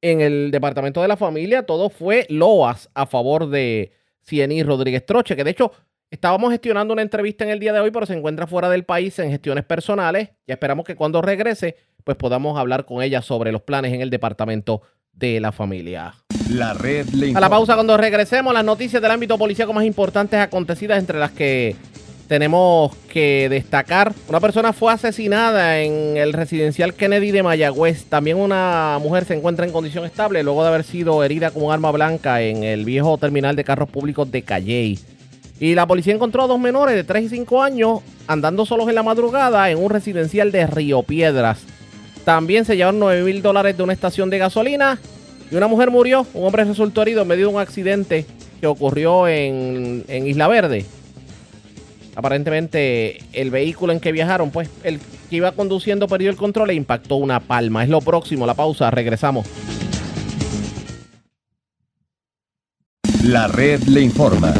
en el Departamento de la Familia. Todo fue loas a favor de Cieny Rodríguez Troche, que de hecho estábamos gestionando una entrevista en el día de hoy, pero se encuentra fuera del país en gestiones personales. Ya esperamos que cuando regrese, pues podamos hablar con ella sobre los planes en el Departamento de la Familia.
La red le
A la pausa cuando regresemos, las noticias del ámbito policíaco más importantes acontecidas entre las que tenemos que destacar. Una persona fue asesinada en el residencial Kennedy de Mayagüez. También una mujer se encuentra en condición estable luego de haber sido herida con un arma blanca en el viejo terminal de carros públicos de Calley. Y la policía encontró a dos menores de 3 y 5 años andando solos en la madrugada en un residencial de Río Piedras. También se llevaron 9 mil dólares de una estación de gasolina y una mujer murió. Un hombre resultó herido en medio de un accidente que ocurrió en, en Isla Verde. Aparentemente el vehículo en que viajaron, pues el que iba conduciendo perdió el control e impactó una palma. Es lo próximo, la pausa, regresamos.
La red le informa.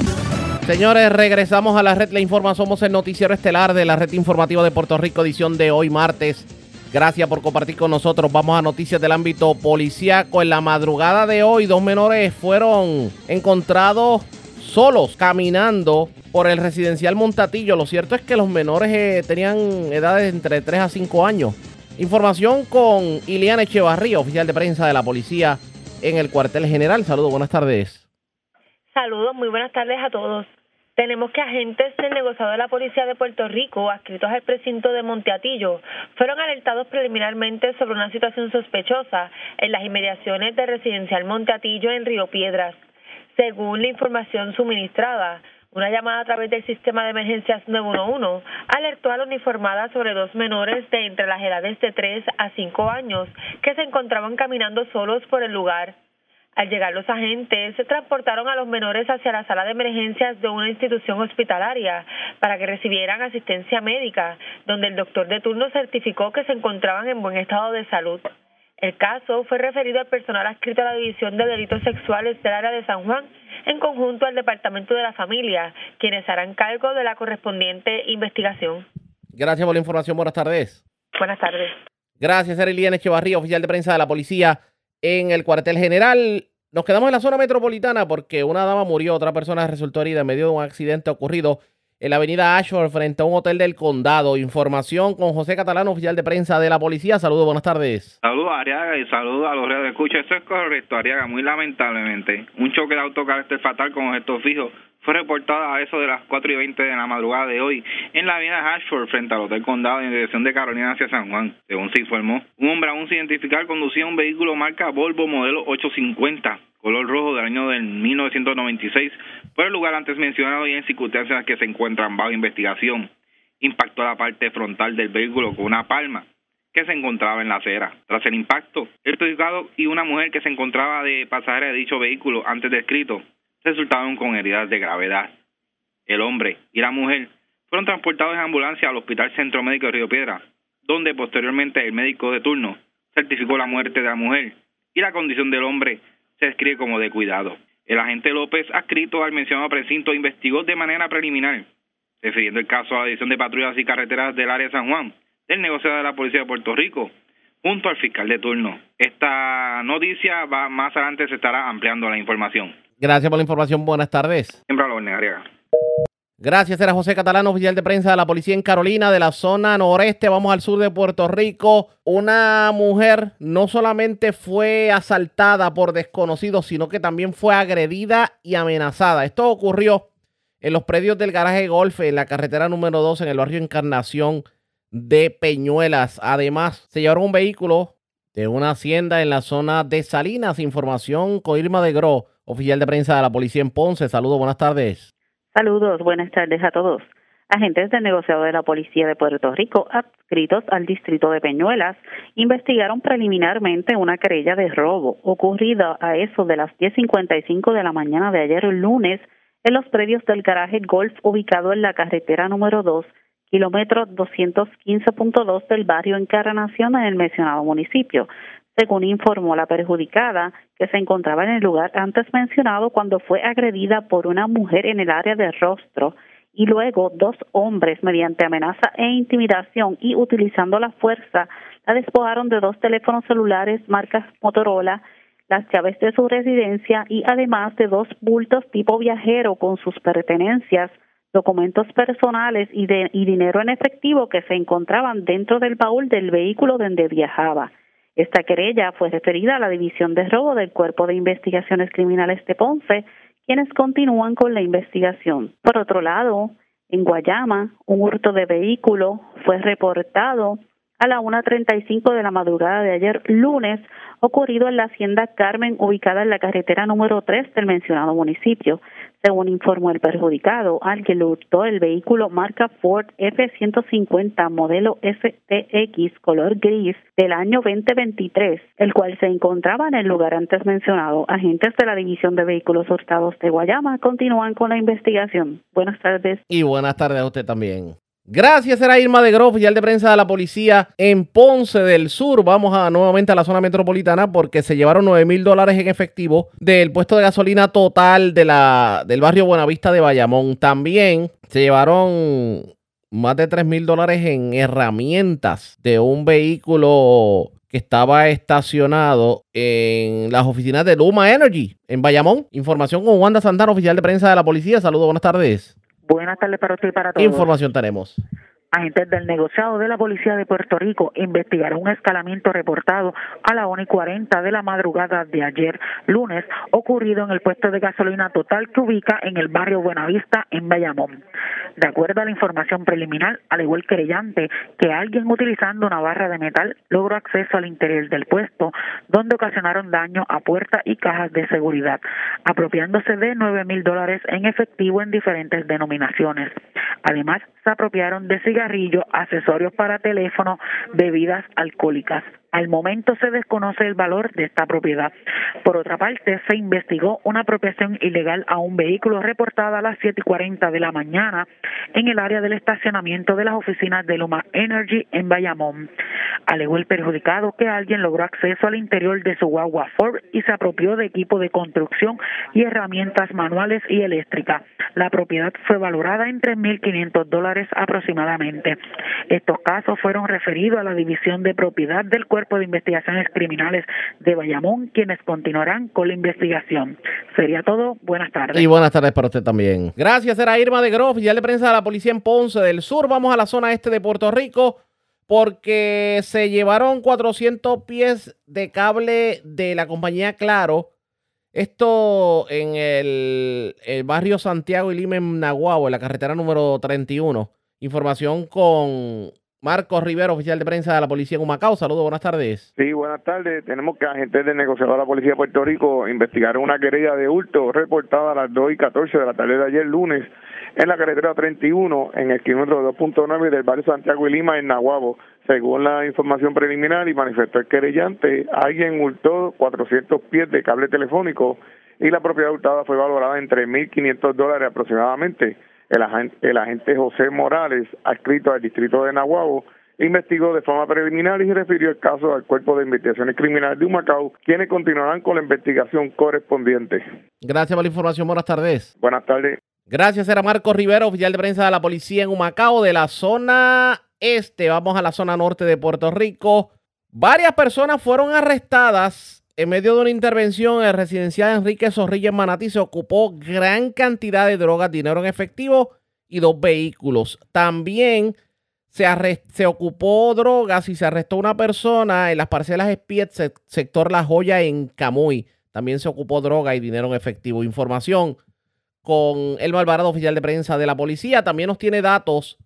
Señores, regresamos a la red Le Informa. Somos el noticiero estelar de la red informativa de Puerto Rico, edición de hoy martes. Gracias por compartir con nosotros. Vamos a noticias del ámbito policíaco. En la madrugada de hoy, dos menores fueron encontrados solos caminando por el residencial Montatillo. Lo cierto es que los menores eh, tenían edades entre 3 a 5 años. Información con Iliana Echevarría, oficial de prensa de la policía en el cuartel general. Saludos, buenas tardes.
Saludos, muy buenas tardes a todos. Tenemos que agentes del negociado de la Policía de Puerto Rico, adscritos al precinto de Monteatillo, fueron alertados preliminarmente sobre una situación sospechosa en las inmediaciones del residencial Monteatillo en Río Piedras. Según la información suministrada, una llamada a través del sistema de emergencias 911 alertó a la uniformada sobre dos menores de entre las edades de 3 a 5 años que se encontraban caminando solos por el lugar. Al llegar los agentes, se transportaron a los menores hacia la sala de emergencias de una institución hospitalaria para que recibieran asistencia médica, donde el doctor de turno certificó que se encontraban en buen estado de salud. El caso fue referido al personal adscrito a la División de Delitos Sexuales del área de San Juan, en conjunto al Departamento de la Familia, quienes harán cargo de la correspondiente investigación.
Gracias por la información. Buenas tardes.
Buenas tardes.
Gracias, Eriliana Echevarría, oficial de prensa de la policía en el cuartel general. Nos quedamos en la zona metropolitana porque una dama murió, otra persona resultó herida en medio de un accidente ocurrido en la avenida Ashford frente a un hotel del condado. Información con José Catalano, oficial de prensa de la policía. Saludos, buenas tardes.
Saludos Ariaga y saludos a los redes de escucha. Eso es correcto, Ariaga. Muy lamentablemente, un choque de auto carácter fatal con objetos fijos fue reportado a eso de las 4 y 20 de la madrugada de hoy en la avenida Ashford frente al Hotel Condado en dirección de Carolina hacia San Juan. Según se informó, un hombre aún sin identificar conducía un vehículo marca Volvo modelo 850 color rojo del año del 1996 por el lugar antes mencionado y en circunstancias que se encuentran bajo investigación. Impactó la parte frontal del vehículo con una palma que se encontraba en la acera. Tras el impacto, el perjudicado y una mujer que se encontraba de pasajera de dicho vehículo antes descrito resultaron con heridas de gravedad. El hombre y la mujer fueron transportados en ambulancia al Hospital Centro Médico de Río Piedra, donde posteriormente el médico de turno certificó la muerte de la mujer y la condición del hombre se describe como de cuidado. El agente López, adscrito al mencionado precinto, investigó de manera preliminar, refiriendo el caso a la División de Patrullas y Carreteras del área de San Juan, del negociado de la Policía de Puerto Rico, junto al fiscal de turno. Esta noticia va más adelante se estará ampliando la información.
Gracias por la información. Buenas tardes.
Siempre a la orden.
Gracias, era José Catalán, oficial de prensa de la policía en Carolina, de la zona noreste. Vamos al sur de Puerto Rico. Una mujer no solamente fue asaltada por desconocidos, sino que también fue agredida y amenazada. Esto ocurrió en los predios del garaje golf en la carretera número 2 en el barrio Encarnación de Peñuelas. Además, se llevaron un vehículo de una hacienda en la zona de Salinas. Información con Irma de Gro, oficial de prensa de la policía en Ponce. Saludos, buenas tardes.
Saludos, buenas tardes a todos. Agentes del negociado de la Policía de Puerto Rico, adscritos al distrito de Peñuelas, investigaron preliminarmente una querella de robo ocurrida a eso de las 10.55 de la mañana de ayer lunes en los predios del garaje Golf ubicado en la carretera número 2, kilómetro 215.2 del barrio Encarnación en el mencionado municipio, según informó la perjudicada, que se encontraba en el lugar antes mencionado cuando fue agredida por una mujer en el área del rostro y luego dos hombres mediante amenaza e intimidación y utilizando la fuerza la despojaron de dos teléfonos celulares marcas Motorola, las llaves de su residencia y además de dos bultos tipo viajero con sus pertenencias, documentos personales y, de, y dinero en efectivo que se encontraban dentro del baúl del vehículo donde viajaba. Esta querella fue referida a la División de Robo del Cuerpo de Investigaciones Criminales de Ponce, quienes continúan con la investigación. Por otro lado, en Guayama, un hurto de vehículo fue reportado a la 1.35 de la madrugada de ayer lunes, ocurrido en la hacienda Carmen, ubicada en la carretera número 3 del mencionado municipio. Según informó el perjudicado, alguien le hurtó el vehículo marca Ford F-150 modelo STX color gris del año 2023, el cual se encontraba en el lugar antes mencionado. Agentes de la División de Vehículos Hurtados de Guayama continúan con la investigación. Buenas tardes.
Y buenas tardes a usted también. Gracias, era Irma de Groff, oficial de prensa de la policía en Ponce del Sur. Vamos a nuevamente a la zona metropolitana porque se llevaron 9 mil dólares en efectivo del puesto de gasolina total de la, del barrio Buenavista de Bayamón. También se llevaron más de 3 mil dólares en herramientas de un vehículo que estaba estacionado en las oficinas de Luma Energy en Bayamón. Información con Wanda Santana, oficial de prensa de la policía. Saludos, buenas tardes.
Buenas tardes para usted y para todos.
¿Qué información tenemos?
Agentes del negociado de la Policía de Puerto Rico investigaron un escalamiento reportado a la 1 y 40 de la madrugada de ayer, lunes, ocurrido en el puesto de gasolina total que ubica en el barrio Buenavista, en Bayamón. De acuerdo a la información preliminar, alegó el querellante que alguien utilizando una barra de metal logró acceso al interior del puesto, donde ocasionaron daño a puertas y cajas de seguridad, apropiándose de 9 mil dólares en efectivo en diferentes denominaciones. Además, se apropiaron de accesorios para teléfono, bebidas alcohólicas. Al momento se desconoce el valor de esta propiedad. Por otra parte, se investigó una apropiación ilegal a un vehículo reportada a las 7 y 40 de la mañana en el área del estacionamiento de las oficinas de Luma Energy en Bayamón. Alegó el perjudicado que alguien logró acceso al interior de su guagua Ford y se apropió de equipo de construcción y herramientas manuales y eléctricas. La propiedad fue valorada en 3.500 dólares aproximadamente. Estos casos fueron referidos a la División de Propiedad del Cuerpo de Investigaciones Criminales de Bayamón, quienes continuarán con la investigación. Sería todo. Buenas tardes.
Y buenas tardes para usted también. Gracias, era Irma de Groff, ya le prensa de la policía en Ponce del Sur. Vamos a la zona este de Puerto Rico porque se llevaron 400 pies de cable de la compañía Claro. Esto en el, el barrio Santiago y Lima en Nahuabo, en la carretera número 31. Información con Marcos Rivero, oficial de prensa de la policía en Humacao. Saludos, buenas tardes.
Sí, buenas tardes. Tenemos que agentes del negociador de la Policía de Puerto Rico investigaron una querella de hurto reportada a las 2 y 14 de la tarde de ayer lunes en la carretera 31 en el kilómetro 2.9 del barrio Santiago y Lima en Nahuabo. Según la información preliminar y manifestó el querellante, alguien hurtó 400 pies de cable telefónico y la propiedad hurtada fue valorada en 3.500 dólares aproximadamente. El agente, el agente José Morales, adscrito al distrito de Nahuabo, investigó de forma preliminar y refirió el caso al Cuerpo de Investigaciones Criminales de Humacao, quienes continuarán con la investigación correspondiente.
Gracias por la información. Buenas tardes.
Buenas tardes.
Gracias, era Marco Rivera, oficial de prensa de la policía en Humacao, de la zona este. Vamos a la zona norte de Puerto Rico. Varias personas fueron arrestadas en medio de una intervención en residencial Enrique Zorrilla en Manatí. Se ocupó gran cantidad de drogas, dinero en efectivo y dos vehículos. También se, se ocupó drogas y se arrestó una persona en las parcelas Espiet, sector La Joya en Camuy. También se ocupó droga y dinero en efectivo. Información con el Malvarado, oficial de prensa de la policía. También nos tiene datos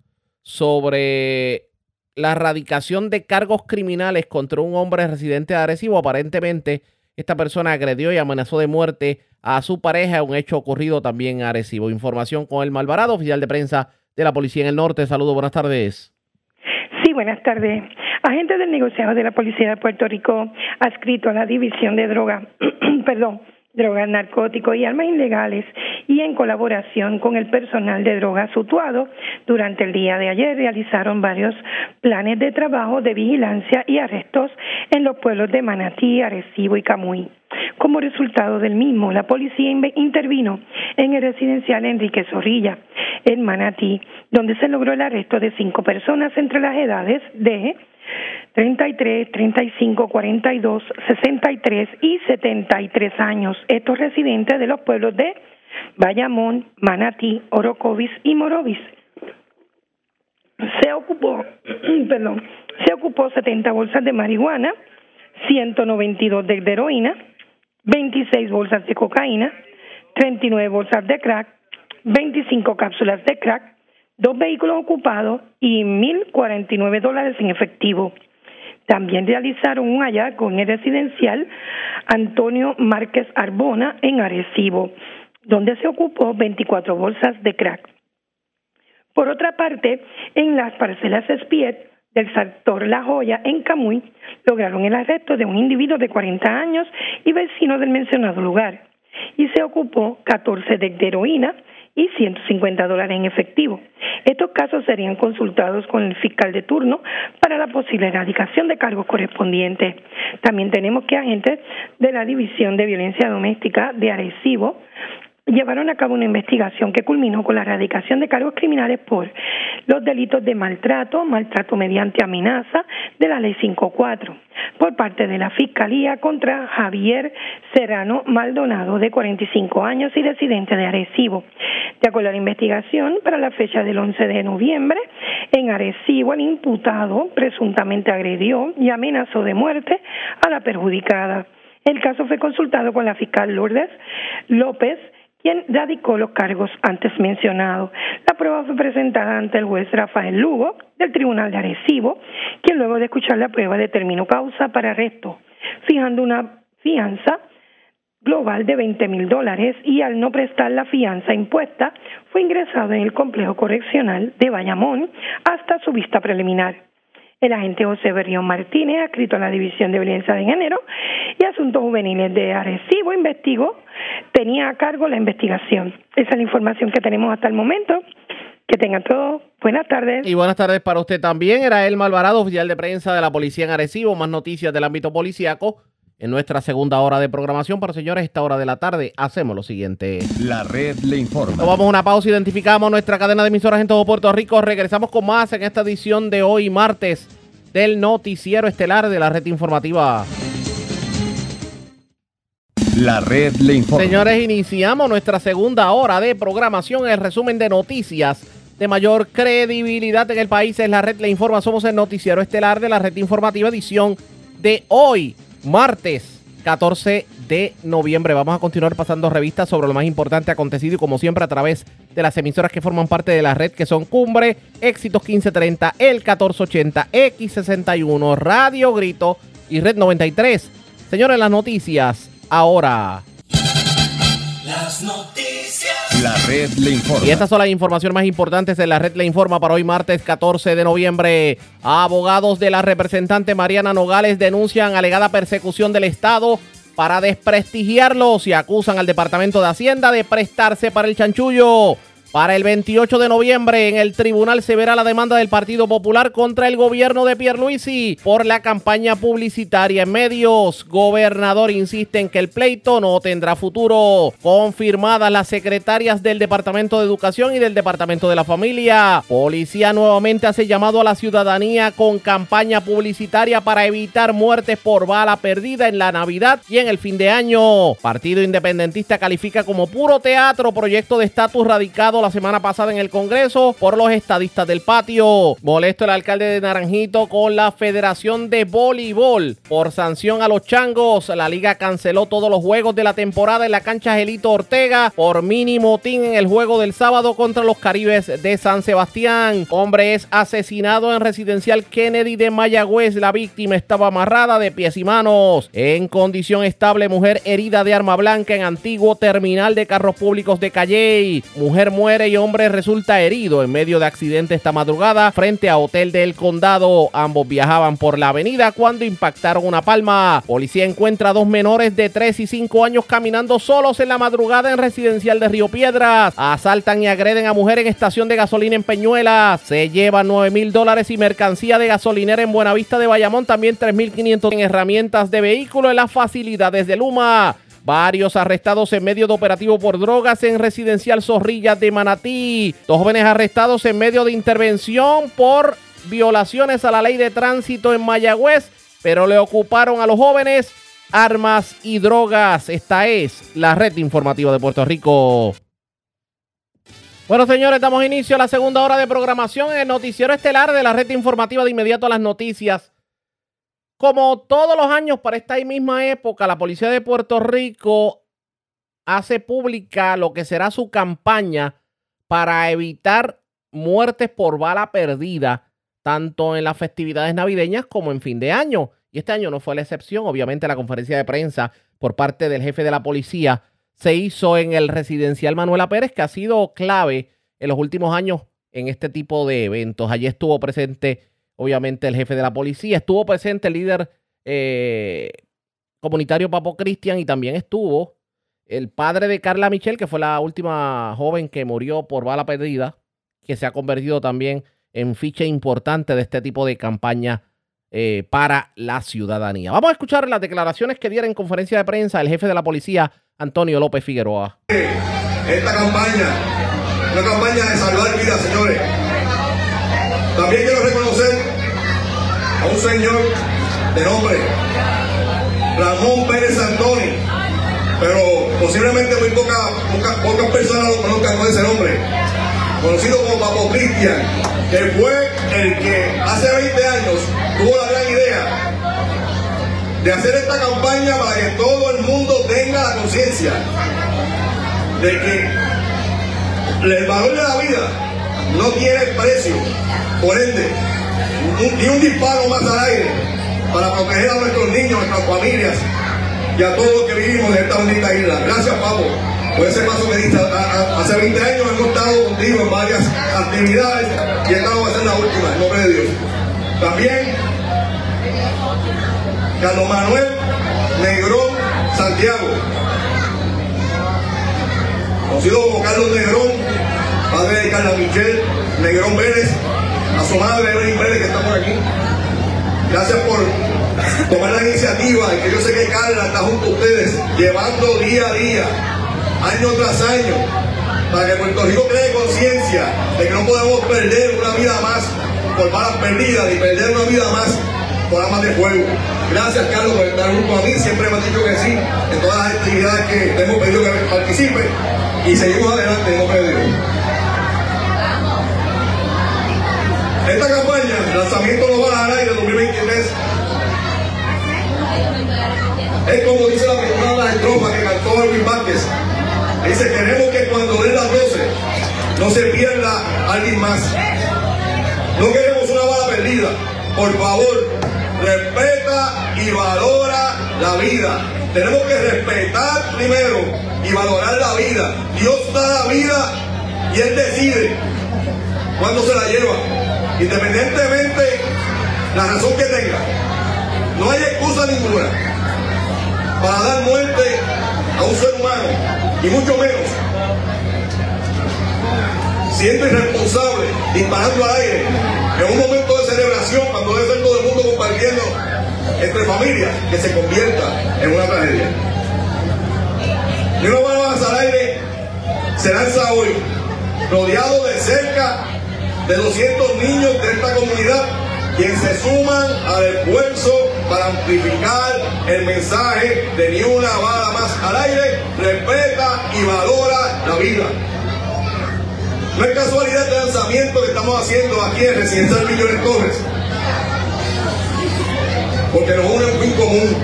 sobre la erradicación de cargos criminales contra un hombre residente de Arecibo. Aparentemente, esta persona agredió y amenazó de muerte a su pareja, un hecho ocurrido también en Arecibo. Información con el Malvarado, oficial de prensa de la Policía en el Norte. Saludos, buenas tardes.
Sí, buenas tardes. Agentes del negociado de la Policía de Puerto Rico, adscrito a la División de Droga, perdón, drogas, narcóticos y armas ilegales y en colaboración con el personal de drogas sutuado, durante el día de ayer realizaron varios planes de trabajo de vigilancia y arrestos en los pueblos de Manatí, Arecibo y Camuy. Como resultado del mismo, la policía intervino en el residencial Enrique Zorrilla, en Manatí, donde se logró el arresto de cinco personas entre las edades de 33, 35, 42, 63 y 73 años. Estos residentes de los pueblos de Bayamón, Manatí, Orocovis y Morovis. Se ocupó, perdón, se ocupó 70 bolsas de marihuana, 192 de heroína, 26 bolsas de cocaína, 39 bolsas de crack, 25 cápsulas de crack, dos vehículos ocupados y 1.049 dólares en efectivo. También realizaron un hallazgo en el residencial Antonio Márquez Arbona en Arecibo, donde se ocupó 24 bolsas de crack. Por otra parte, en las parcelas Espiet del sector La Joya en Camuy, lograron el arresto de un individuo de 40 años y vecino del mencionado lugar, y se ocupó 14 de heroína, y 150 dólares en efectivo. Estos casos serían consultados con el fiscal de turno para la posible erradicación de cargos correspondientes. También tenemos que agentes de la División de Violencia Doméstica de Arecibo llevaron a cabo una investigación que culminó con la erradicación de cargos criminales por los delitos de maltrato, maltrato mediante amenaza de la Ley 54, por parte de la Fiscalía contra Javier Serrano Maldonado, de 45 años y residente de Arecibo. De acuerdo a la investigación, para la fecha del 11 de noviembre, en Arecibo el imputado presuntamente agredió y amenazó de muerte a la perjudicada. El caso fue consultado con la fiscal Lourdes López quien radicó los cargos antes mencionados. La prueba fue presentada ante el juez Rafael Lugo del Tribunal de Arecibo, quien luego de escuchar la prueba determinó causa para arresto, fijando una fianza global de 20 mil dólares y al no prestar la fianza impuesta fue ingresado en el complejo correccional de Bayamón hasta su vista preliminar. El agente José Berrión Martínez, adscrito a la División de Violencia de Género y Asuntos Juveniles de Arecibo, investigó, tenía a cargo la investigación. Esa es la información que tenemos hasta el momento. Que tengan todos buenas tardes.
Y buenas tardes para usted también. Era el Malvarado, oficial de prensa de la policía en Arecibo. Más noticias del ámbito policíaco en nuestra segunda hora de programación. Pero señores, esta hora de la tarde hacemos lo siguiente.
La red le informa.
Nos vamos a una pausa, identificamos nuestra cadena de emisoras en todo Puerto Rico. Regresamos con más en esta edición de hoy, martes, del noticiero estelar de la red informativa.
La red le informa.
Señores, iniciamos nuestra segunda hora de programación. El resumen de noticias de mayor credibilidad en el país es la red le informa. Somos el noticiero estelar de la red informativa edición de hoy, martes 14 de noviembre. Vamos a continuar pasando revistas sobre lo más importante acontecido y como siempre a través de las emisoras que forman parte de la red que son Cumbre, Éxitos 1530, El 1480, X61, Radio Grito y Red 93. Señores, las noticias ahora.
Las noticias. La red le informa.
Y estas son las informaciones más importantes de la red le informa para hoy martes 14 de noviembre. Abogados de la representante Mariana Nogales denuncian alegada persecución del Estado para desprestigiarlos y acusan al Departamento de Hacienda de prestarse para el chanchullo. Para el 28 de noviembre en el tribunal se verá la demanda del Partido Popular contra el gobierno de Pierluisi por la campaña publicitaria en medios. Gobernador insiste en que el pleito no tendrá futuro. Confirmadas las secretarias del Departamento de Educación y del Departamento de la Familia. Policía nuevamente hace llamado a la ciudadanía con campaña publicitaria para evitar muertes por bala perdida en la Navidad y en el fin de año. Partido Independentista califica como puro teatro proyecto de estatus radicado la semana pasada en el Congreso por los estadistas del patio. Molesto el alcalde de Naranjito con la Federación de Voleibol por sanción a los changos. La liga canceló todos los juegos de la temporada en la cancha Gelito Ortega por mínimo team en el juego del sábado contra los Caribes de San Sebastián. Hombre es asesinado en residencial Kennedy de Mayagüez. La víctima estaba amarrada de pies y manos. En condición estable, mujer herida de arma blanca en antiguo terminal de carros públicos de Calley. Mujer muere y hombre resulta herido en medio de accidente esta madrugada frente a Hotel del Condado. Ambos viajaban por la avenida cuando impactaron una palma. Policía encuentra a dos menores de 3 y 5 años caminando solos en la madrugada en residencial de Río Piedras. Asaltan y agreden a mujer en estación de gasolina en Peñuelas. Se llevan 9 mil dólares y mercancía de gasolinera en Buenavista de Bayamón. También 3.500 en herramientas de vehículo en las facilidades de Luma. Varios arrestados en medio de operativo por drogas en residencial Zorrilla de Manatí. Dos jóvenes arrestados en medio de intervención por violaciones a la ley de tránsito en Mayagüez, pero le ocuparon a los jóvenes armas y drogas. Esta es la red informativa de Puerto Rico. Bueno, señores, damos inicio a la segunda hora de programación en el noticiero estelar de la red informativa de inmediato a las noticias. Como todos los años para esta misma época, la Policía de Puerto Rico hace pública lo que será su campaña para evitar muertes por bala perdida, tanto en las festividades navideñas como en fin de año. Y este año no fue la excepción. Obviamente la conferencia de prensa por parte del jefe de la policía se hizo en el residencial Manuela Pérez, que ha sido clave en los últimos años en este tipo de eventos. Allí estuvo presente obviamente el jefe de la policía. Estuvo presente el líder eh, comunitario Papo Cristian y también estuvo el padre de Carla Michel, que fue la última joven que murió por bala perdida, que se ha convertido también en ficha importante de este tipo de campaña eh, para la ciudadanía. Vamos a escuchar las declaraciones que diera en conferencia de prensa el jefe de la policía, Antonio López Figueroa.
Esta campaña, una campaña de salvar vidas, señores también quiero reconocer a un señor de nombre, Ramón Pérez Antoni, pero posiblemente muy pocas personas lo conozcan con ese nombre, conocido como Papo Cristian, que fue el que hace 20 años tuvo la gran idea de hacer esta campaña para que todo el mundo tenga la conciencia de que el valor de la vida no tiene precio por ende, ni un disparo más al aire para proteger a nuestros niños, a nuestras familias y a todos los que vivimos en esta bonita isla. Gracias, Pablo, por ese paso que diste. Hace 20 años hemos estado contigo en varias actividades y esta va a ser la última, en nombre de Dios. También, Carlos Manuel Negrón Santiago, conocido como Carlos Negrón, padre de Carla Michelle Negrón Vélez, a su madre Evelyn Pérez que está por aquí. Gracias por tomar la iniciativa y que yo sé que Carla está junto a ustedes, llevando día a día, año tras año, para que Puerto Rico cree conciencia de que no podemos perder una vida más por balas perdidas ni perder una vida más por armas de fuego. Gracias Carlos por estar junto a mí, siempre me has dicho que sí en todas las actividades que te hemos pedido que participe y seguimos adelante en nombre Esta campaña, lanzamiento va al aire 2023. Es como dice la primera de las estrofas que cantó Alvin Vázquez. Dice, queremos que cuando den las 12 no se pierda alguien más. No queremos una bala perdida. Por favor, respeta y valora la vida. Tenemos que respetar primero y valorar la vida. Dios da la vida y Él decide cuándo se la lleva independientemente la razón que tenga. No hay excusa ninguna para dar muerte a un ser humano, y mucho menos siendo irresponsable, disparando al aire, en un momento de celebración, cuando debe ser todo el mundo compartiendo entre familias, que se convierta en una tragedia. Y una bala al aire se lanza hoy, rodeado de cerca de 200 niños de esta comunidad, quienes se suman al esfuerzo para amplificar el mensaje de ni una bala más al aire, respeta y valora la vida. No es casualidad este lanzamiento que estamos haciendo aquí en Residencial Millones Torres, porque nos une un fin común.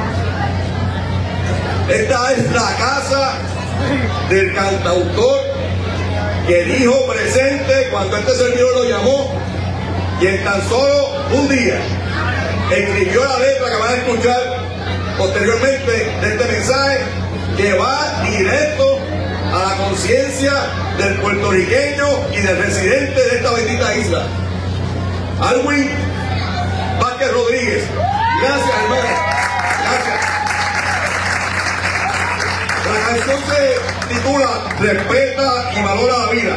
Esta es la casa del cantautor que dijo presente cuando este servidor lo llamó y en tan solo un día escribió la letra que van a escuchar posteriormente de este mensaje que va directo a la conciencia del puertorriqueño y del residente de esta bendita isla. Alwin Vázquez Rodríguez. Gracias, hermano. Gracias. La canción se titula Respeta y valora la vida,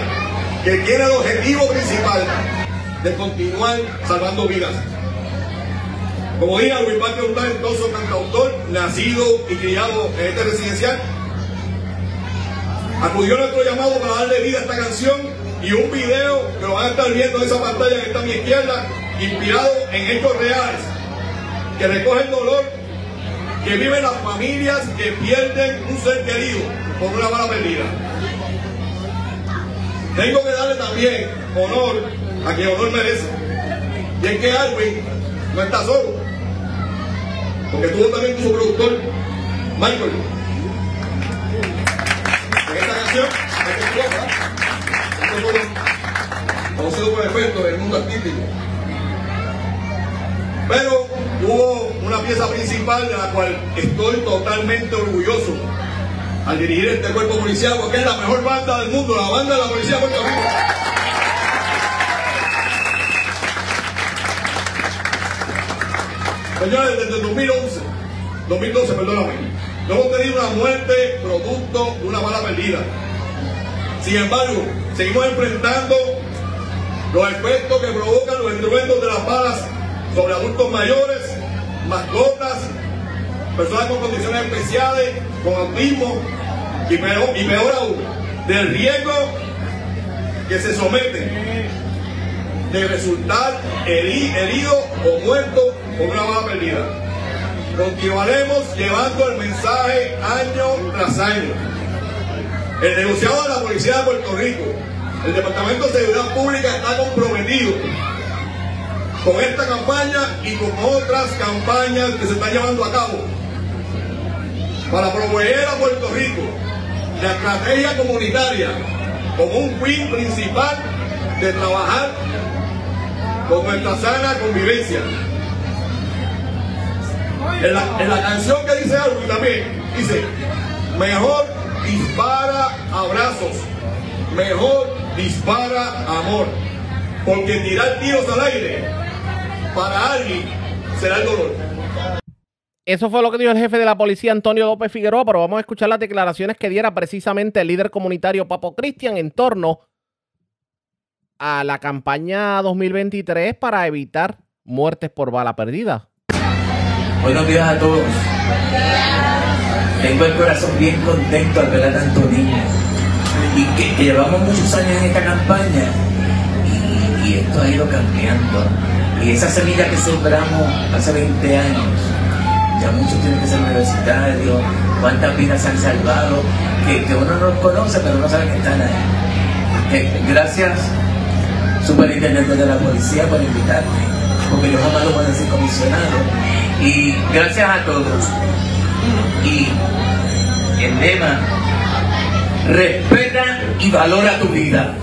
que tiene el objetivo principal de continuar salvando vidas. Como dije, Luis es un talentoso cantautor, nacido y criado en este residencial. Acudió a nuestro llamado para darle vida a esta canción y un video que lo van a estar viendo en esa pantalla que está a mi izquierda, inspirado en hechos reales, que recoge el dolor que viven las familias que pierden un ser querido por una bala perdida. Tengo que darle también honor a quien honor merece. Y es que Alvin no está solo, porque tuvo también su productor, Michael. En esta canción, Esto fue conocido por efecto del mundo artístico. Pero hubo una pieza principal de la cual estoy totalmente orgulloso al dirigir este cuerpo policial, porque es la mejor banda del mundo, la banda de la Policía de Puerto Rico. Señores, desde el 2011, 2012, perdóname, no hemos tenido una muerte producto de una bala perdida. Sin embargo, seguimos enfrentando los efectos que provocan los instrumentos de las balas sobre adultos mayores, mascotas, personas con condiciones especiales, con autismo y peor, aún, del riesgo que se someten de resultar herido o muerto con una bala perdida. Continuaremos llevando el mensaje año tras año. El negociado de la Policía de Puerto Rico, el Departamento de Seguridad Pública está comprometido con esta campaña y con otras campañas que se están llevando a cabo para promover a Puerto Rico la estrategia comunitaria como un fin principal de trabajar con nuestra sana convivencia. En la, canción que dice algo y también dice, mejor dispara abrazos, mejor dispara amor, porque tirar tiros al aire para alguien será el dolor.
Eso fue lo que dijo el jefe de la policía Antonio López Figueroa, pero vamos a escuchar las declaraciones que diera precisamente el líder comunitario Papo Cristian en torno a la campaña 2023 para evitar muertes por bala perdida.
Buenos días a todos. Tengo el corazón bien contento al ver a tanto niño. Y que, llevamos muchos años en esta campaña y, y esto ha ido cambiando. Y esa semilla que sembramos hace 20 años, ya muchos tienen que ser universitarios, cuántas vidas se han salvado, que, que uno no los conoce, pero no sabe que están ahí. gracias, superintendente de la policía, por invitarme, porque yo jamás lo puedo decir comisionado. Y gracias a todos. Y el lema, respeta y valora tu vida.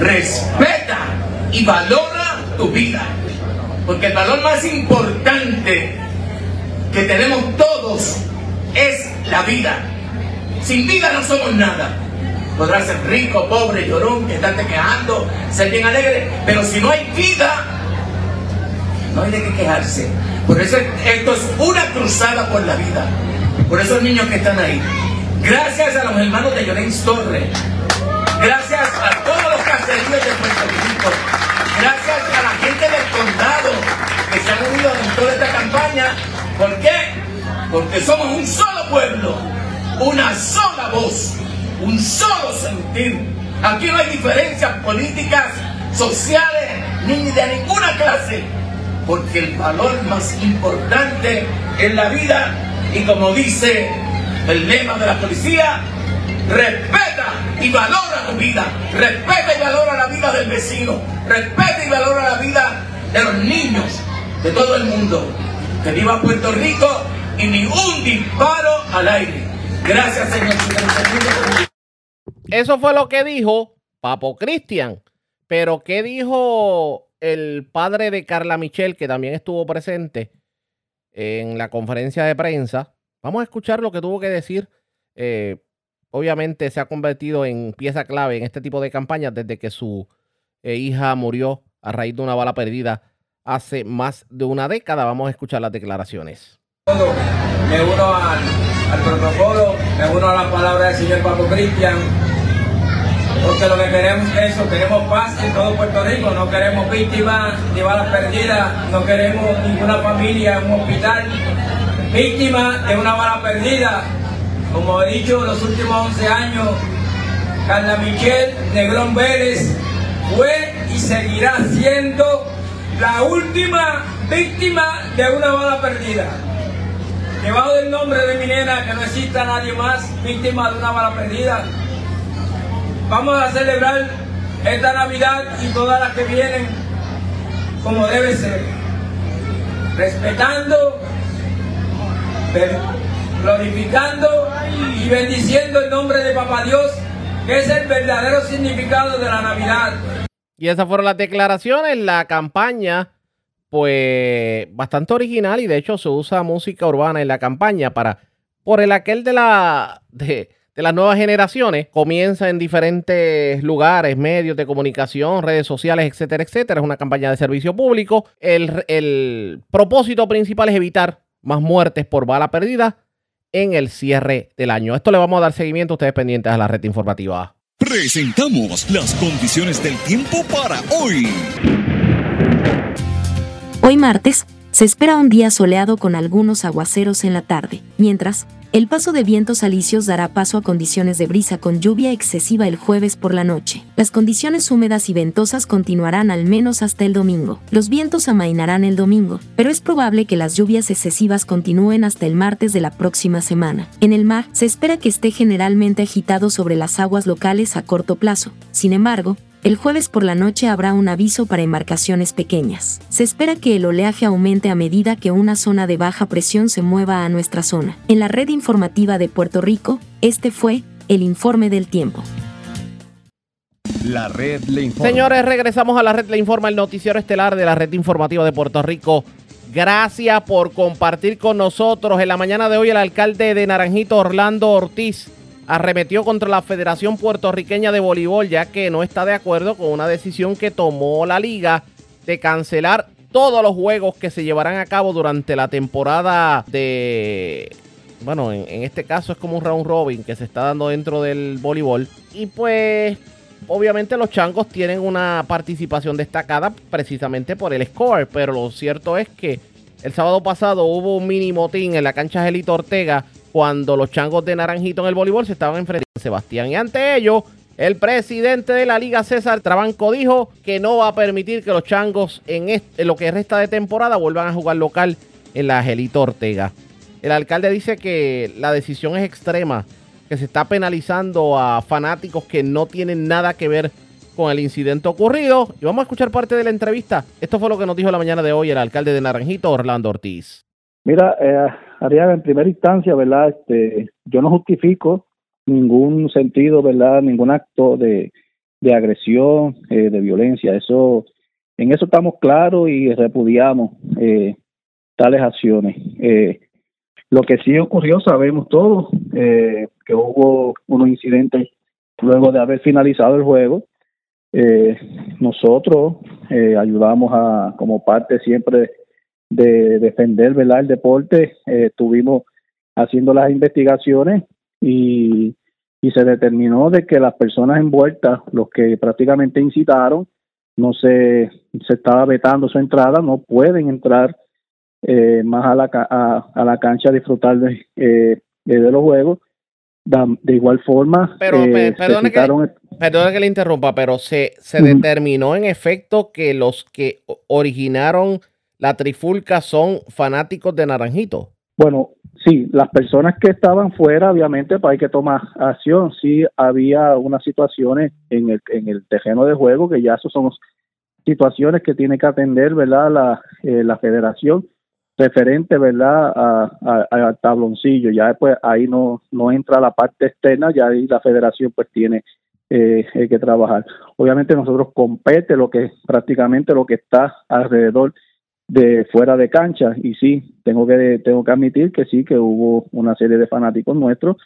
Respeta y valora tu vida. Porque el valor más importante que tenemos todos es la vida. Sin vida no somos nada. Podrás ser rico, pobre, llorón, que estarte quejando, ser bien alegre, pero si no hay vida, no hay de qué quejarse. Por eso esto es una cruzada por la vida. Por esos niños que están ahí. Gracias a los hermanos de Llorens Torre. Gracias a todos gracias a la gente del condado que se han unido en toda esta campaña. ¿Por qué? Porque somos un solo pueblo, una sola voz, un solo sentir. Aquí no hay diferencias políticas, sociales, ni de ninguna clase, porque el valor más importante en la vida, y como dice el lema de la policía, respeta y valora tu vida, respeta y valora la vida del vecino, respeta y valora la vida de los niños, de todo el mundo. Que viva Puerto Rico y ni un disparo al aire. Gracias, señor.
Eso fue lo que dijo Papo Cristian. Pero, ¿qué dijo el padre de Carla Michel, que también estuvo presente en la conferencia de prensa? Vamos a escuchar lo que tuvo que decir. Eh, obviamente se ha convertido en pieza clave en este tipo de campañas desde que su eh, hija murió a raíz de una bala perdida hace más de una década. Vamos a escuchar las declaraciones.
Me uno al, al protocolo, me uno a las palabras del señor Papo Cristian porque lo que queremos es eso, queremos paz en todo Puerto Rico, no queremos víctimas ni balas perdidas, no queremos ninguna familia en un hospital víctima de una bala perdida. Como he dicho, los últimos 11 años, Carla Michelle Negrón Vélez fue y seguirá siendo la última víctima de una bala perdida. Debajo del nombre de mi nena, que no exista nadie más víctima de una bala perdida, Vamos a celebrar esta Navidad y todas las que vienen como debe ser, respetando, glorificando y bendiciendo el nombre de Papá Dios, que es el verdadero significado de la Navidad.
Y esas fueron las declaraciones, la campaña, pues bastante original y de hecho se usa música urbana en la campaña para, por el aquel de la, de, de las nuevas generaciones comienza en diferentes lugares, medios de comunicación, redes sociales, etcétera, etcétera. Es una campaña de servicio público. El, propósito principal es evitar más muertes por bala perdida en el cierre del año. Esto le vamos a dar seguimiento a ustedes pendientes a la red informativa.
Presentamos las condiciones del tiempo para hoy.
Hoy martes, se espera un día soleado con algunos aguaceros en la tarde, mientras el paso de vientos alisios dará paso a condiciones de brisa con lluvia excesiva el jueves por la noche. Las condiciones húmedas y ventosas continuarán al menos hasta el domingo. Los vientos amainarán el domingo, pero es probable que las lluvias excesivas continúen hasta el martes de la próxima semana. En el mar, se espera que esté generalmente agitado sobre las aguas locales a corto plazo. Sin embargo, el jueves por la noche habrá un aviso para embarcaciones pequeñas. Se espera que el oleaje aumente a medida que una zona de baja presión se mueva a nuestra zona. En la red informativa de Puerto Rico, este fue el informe del tiempo.
La red le informa. Señores, regresamos a la red le informa, el noticiero estelar de la red informativa de Puerto Rico. Gracias por compartir con nosotros. En la mañana de hoy el alcalde de Naranjito, Orlando Ortiz, arremetió contra la Federación Puertorriqueña de Voleibol ya que no está de acuerdo con una decisión que tomó la liga de cancelar todos los juegos que se llevarán a cabo durante la temporada de... Bueno, en, este caso es como un round robin que se está dando dentro del voleibol. Y pues obviamente los changos tienen una participación destacada precisamente por el score, pero lo cierto es que el sábado pasado hubo un mini motín en la cancha Gelito Ortega cuando los changos de Naranjito en el voleibol se estaban enfrentando a Sebastián. Y ante ello, el presidente de la liga, César Trabanco, dijo que no va a permitir que los changos en, lo que resta de temporada vuelvan a jugar local en la Angelito Ortega. El alcalde dice que la decisión es extrema, que se está penalizando a fanáticos que no tienen nada que ver con el incidente ocurrido. Y vamos a escuchar parte de la entrevista. Esto fue lo que nos dijo la mañana de hoy el alcalde de Naranjito, Orlando Ortiz.
Mira, eh, En primera instancia, ¿verdad? Este, yo no justifico ningún sentido, ¿verdad? Ningún acto de, de agresión, eh, de violencia. Eso, en eso estamos claros y repudiamos eh, tales acciones. Eh, lo que sí ocurrió, sabemos todos, eh, que hubo unos incidentes luego de haber finalizado el juego. Eh, nosotros ayudamos a, como parte siempre de defender ¿verdad? el deporte. Eh, estuvimos haciendo las investigaciones y y se determinó de que las personas envueltas, los que prácticamente incitaron, no se, se estaba vetando su entrada, no pueden entrar eh, más a la, a, la cancha a disfrutar de, eh, de los juegos. De igual forma,
pero eh, perdone, que, le interrumpa, pero se, se determinó en efecto que los que originaron la trifulca son fanáticos de Naranjito.
Bueno, sí, las personas que estaban fuera, obviamente, pues hay que tomar acción. Sí, había unas situaciones en el, en el terreno de juego que ya son situaciones que tiene que atender, ¿verdad? La, eh, la federación referente, ¿verdad? Al tabloncillo. Ya después ahí no, no entra la parte externa, ya ahí la federación pues tiene eh, que trabajar. Obviamente nosotros compete lo que prácticamente lo que está alrededor de fuera de cancha. Y sí tengo que tengo que admitir que sí que hubo una serie de fanáticos nuestros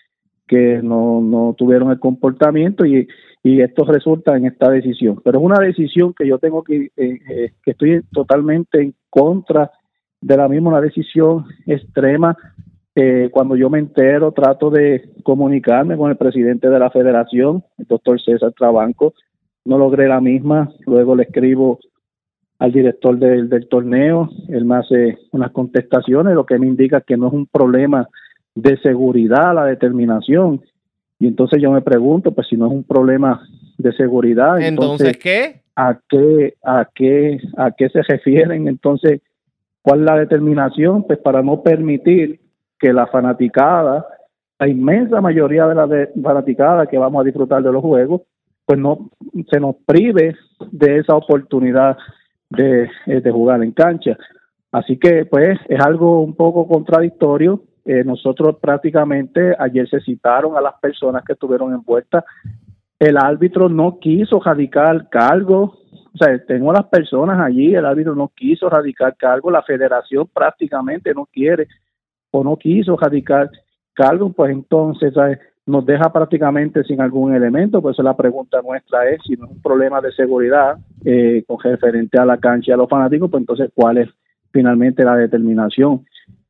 que no, no tuvieron el comportamiento y, y esto resulta en esta decisión. Pero es una decisión que yo tengo que eh, eh, que estoy totalmente en contra de la misma una decisión extrema. Eh, cuando yo me entero trato de comunicarme con el presidente de la federación el doctor César Trabanco. No logré la misma luego le escribo al director del, del torneo, él me hace unas contestaciones, lo que me indica que no es un problema de seguridad la determinación. Y entonces yo me pregunto, pues si no es un problema de seguridad,
entonces, ¿qué?
¿A qué a qué a qué se refieren? Entonces, ¿cuál es la determinación? Pues para no permitir que la fanaticada, la inmensa mayoría de la de, fanaticada que vamos a disfrutar de los juegos, pues no se nos prive de esa oportunidad de, eh, de jugar en cancha. Así que pues es algo un poco contradictorio. Eh, nosotros prácticamente ayer se citaron a las personas que estuvieron envueltas. El árbitro no quiso radicar cargo. O sea, tengo las personas allí, el árbitro no quiso radicar cargo, la federación prácticamente no quiere o no quiso radicar cargo, pues entonces ¿sabes? Nos deja prácticamente sin algún elemento, por eso la pregunta nuestra es si no es un problema de seguridad eh, con referente a la cancha y a los fanáticos, pues entonces cuál es finalmente la determinación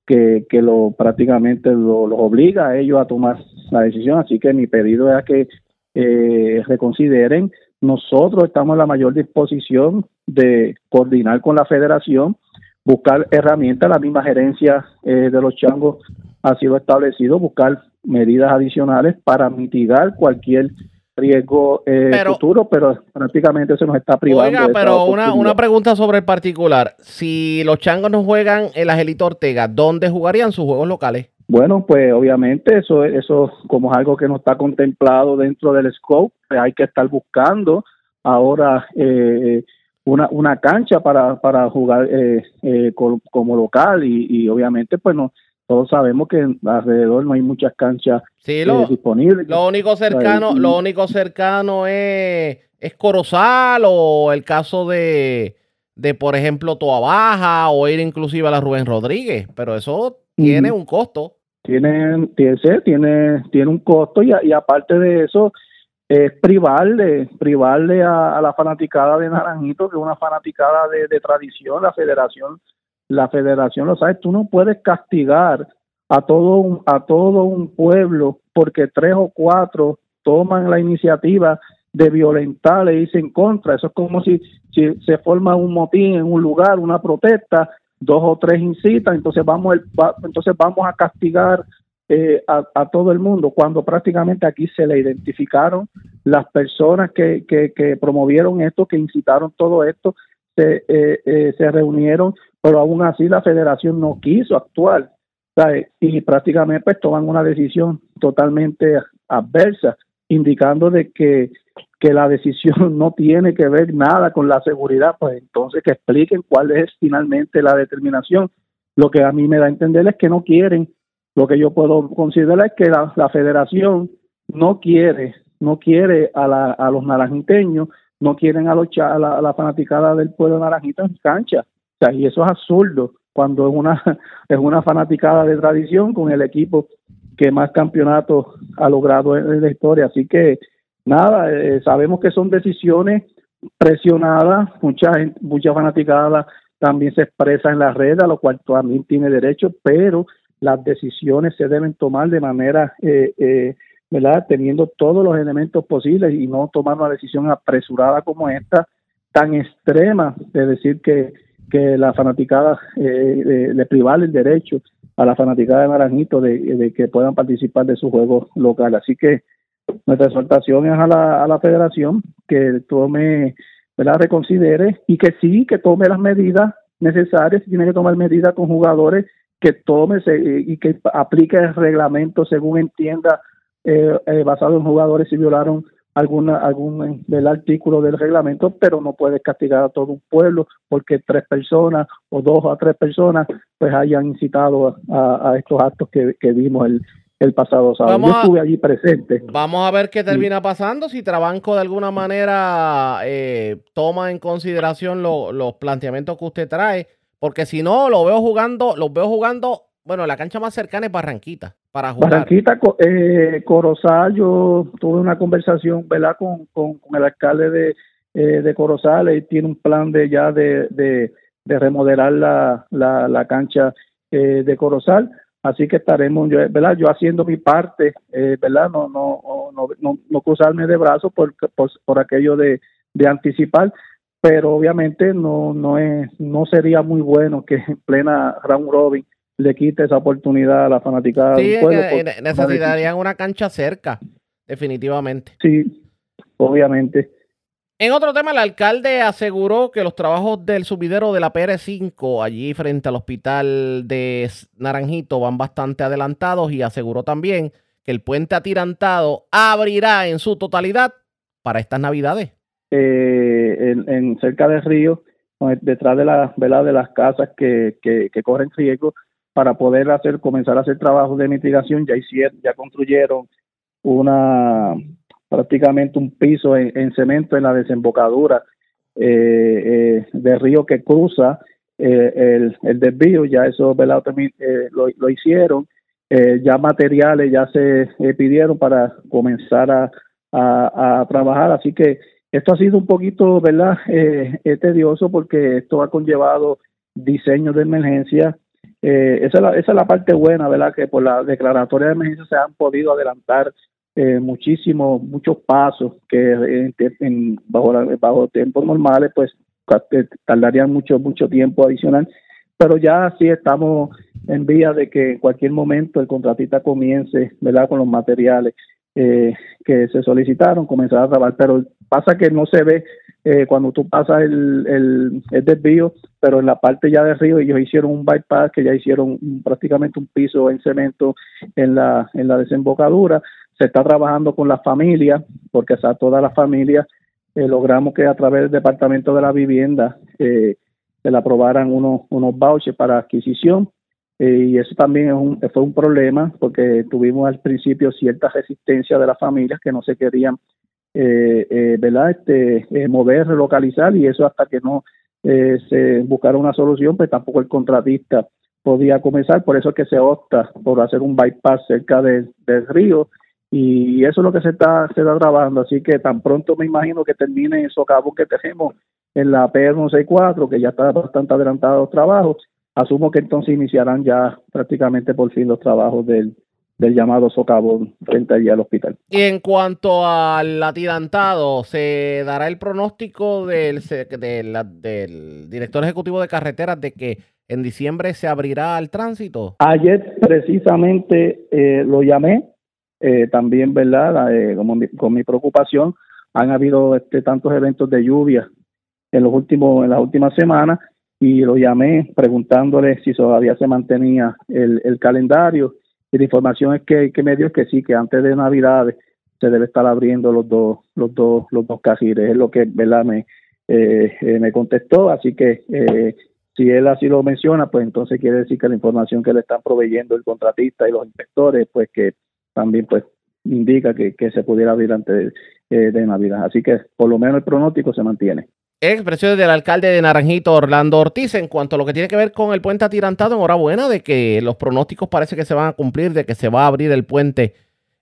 que, que lo prácticamente lo obliga a ellos a tomar la decisión. Así que mi pedido es que eh, reconsideren. Nosotros estamos en la mayor disposición de coordinar con la federación, buscar herramientas, la misma gerencia eh, de los changos ha sido establecido, buscar medidas adicionales para mitigar cualquier riesgo eh, futuro, pero prácticamente se nos está privando.
Oiga, pero una, una pregunta sobre el particular. Si los changos no juegan en la Gelito Ortega, ¿dónde jugarían sus juegos locales?
Bueno, pues obviamente eso, eso como es algo que no está contemplado dentro del scope, pues hay que estar buscando ahora eh, una, una cancha para, para jugar eh, eh como, local y, y obviamente pues no todos sabemos que alrededor no hay muchas canchas
eh, disponibles. Lo único cercano, lo único cercano es, es Corozal o el caso de, de, por ejemplo, Toa Baja o ir inclusive a la Rubén Rodríguez, pero eso tiene un costo.
Tiene, tiene, tiene, tiene un costo y, y aparte de eso, es privarle, privarle a, la fanaticada de Naranjito, que es una fanaticada de, de tradición, la federación la federación lo sabe, tú no puedes castigar a todo un, a todo un pueblo porque tres o cuatro toman la iniciativa de violentar e irse en contra. Eso es como si, se forma un motín en un lugar, una protesta, dos o tres incitan, entonces vamos, entonces vamos a castigar eh, a, todo el mundo, cuando prácticamente aquí se le identificaron las personas que promovieron esto, que incitaron todo esto, se, eh, eh, se reunieron pero aún así la federación no quiso actuar y prácticamente pues toman una decisión totalmente adversa, indicando de que, que la decisión no tiene que ver nada con la seguridad, pues entonces que expliquen cuál es finalmente la determinación. Lo que a mí me da a entender es que no quieren, lo que yo puedo considerar es que la, la federación no quiere, no quiere a, la, a los naranjiteños, no quieren a, los, a, la, a fanaticada del pueblo naranjito en cancha y eso es absurdo cuando es una, es una fanaticada de tradición con el equipo que más campeonatos ha logrado en, la historia. Así que nada, eh, sabemos que son decisiones presionadas, mucha gente, mucha fanaticada también se expresa en la red, a lo cual también tiene derecho, pero las decisiones se deben tomar de manera eh, eh, ¿verdad? Teniendo todos los elementos posibles y no tomar una decisión apresurada como esta, tan extrema, de decir que, que la fanaticada, eh, le privar el derecho a la fanaticada de Naranjito de, que puedan participar de su juego local. Así que nuestra exhortación es a la, a la federación que tome, ¿verdad? reconsidere y que sí, que tome las medidas necesarias, tiene que tomar medidas con jugadores que tome y que aplique el reglamento según entienda eh, eh, basado en jugadores si violaron alguna algún del artículo del reglamento, pero no puede castigar a todo un pueblo porque tres personas o dos o tres personas pues hayan incitado a, estos actos que, vimos el, el pasado sábado. Yo estuve allí presente.
Vamos a ver qué termina pasando, si Trabanco de alguna manera eh, toma en consideración los planteamientos que usted trae, porque si no, lo veo jugando, los veo jugando, bueno, la cancha más cercana es Barranquita para jugar.
Barranquita, eh, Corozal, yo tuve una conversación, ¿verdad? Con, con, el alcalde de, eh, de Corozal, y tiene un plan de ya de, de, remodelar la, la, la cancha eh, de Corozal, así que estaremos, yo, ¿verdad? Yo haciendo mi parte, eh, ¿verdad? No, no, no, no, no cruzarme de brazos por, por, por aquello de, de anticipar, pero obviamente no, no, es, no sería muy bueno que en plena round robin le quite esa oportunidad a la fanaticada
sí, necesitarían una cancha cerca, definitivamente.
Sí, obviamente.
En otro tema, el alcalde aseguró que los trabajos del subidero de la PR5 allí frente al hospital de Naranjito van bastante adelantados y aseguró también que el puente atirantado abrirá en su totalidad para estas navidades.
Eh, en, cerca del río, detrás de, la, de las casas que, que, que corren riesgo, para poder hacer comenzar a hacer trabajos de mitigación ya hicieron ya construyeron una prácticamente un piso en, cemento en la desembocadura eh, eh, del río que cruza eh, el, desvío ya eso lo, lo, hicieron ya materiales ya se pidieron para comenzar a, a, trabajar así que esto ha sido un poquito verdad tedioso porque esto ha conllevado diseños de emergencia eh, esa, es la, esa es la parte buena, ¿verdad? Que por la declaratoria de emergencia se han podido adelantar eh, muchísimos, muchos pasos que en, bajo, bajo tiempos normales, pues eh, tardarían mucho, mucho tiempo adicional. Pero ya sí estamos en vía de que en cualquier momento el contratista comience, ¿verdad? Con los materiales eh, que se solicitaron, comenzar a trabajar. Pero pasa que no se ve eh, cuando tú pasas el, el, desvío, pero en la parte ya del río ellos hicieron un bypass que ya hicieron prácticamente un piso en cemento en la, en la desembocadura. Se está trabajando con las familias, porque a todas las familias eh, logramos que a través del Departamento de la Vivienda eh, se le aprobaran unos, unos vouchers para adquisición. y eso también es un, fue un problema porque tuvimos al principio cierta resistencia de las familias que no se querían eh, eh, ¿verdad? Este, eh, mover, relocalizar y eso hasta que no eh, se buscara una solución, pues tampoco el contratista podía comenzar, por eso es que se opta por hacer un bypass cerca del río y eso es lo que se está, se está trabajando, así que tan pronto me imagino que termine esos cabos que tenemos en la PR164, que ya está bastante adelantado los trabajos, asumo que entonces iniciarán ya prácticamente por fin los trabajos del, del llamado socavón frente allí al hospital.
Y en cuanto al atirantado, ¿se dará el pronóstico del, del, director ejecutivo de carreteras de que en diciembre se abrirá al tránsito?
Ayer precisamente eh, lo llamé, eh, también, ¿verdad? Eh, con mi preocupación, han habido este, tantos eventos de lluvia en los últimos en las últimas semanas y lo llamé preguntándole si todavía se mantenía el, el calendario y la información es que, que me dio es que sí, que antes de Navidades se debe estar abriendo los dos, los dos, los dos cajiles, es lo que ¿verdad? me, eh, eh, me contestó, así que eh, si él así lo menciona, pues entonces quiere decir que la información que le están proveyendo el contratista y los inspectores, pues que también pues indica que, que se pudiera abrir antes de, de Navidad. Así que por lo menos el pronóstico se mantiene.
Expresiones del alcalde de Naranjito, Orlando Ortiz, en cuanto a lo que tiene que ver con el puente atirantado. Enhorabuena de que los pronósticos parece que se van a cumplir, de que se va a abrir el puente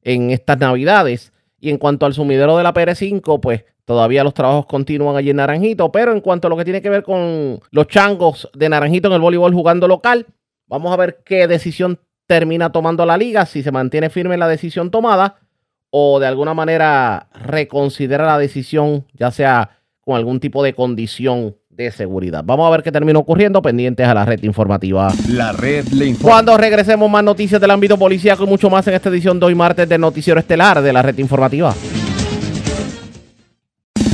en estas navidades. Y en cuanto al sumidero de la PR5, pues todavía los trabajos continúan allí en Naranjito. Pero en cuanto a lo que tiene que ver con los changos de Naranjito en el voleibol jugando local, vamos a ver qué decisión termina tomando la liga, si se mantiene firme la decisión tomada o de alguna manera reconsidera la decisión, ya sea con algún tipo de condición de seguridad. Vamos a ver qué termina ocurriendo, pendientes a la red informativa.
La red le informa.
Cuando regresemos más noticias del ámbito policíaco y mucho más en esta edición de hoy martes del Noticiero Estelar de la red informativa.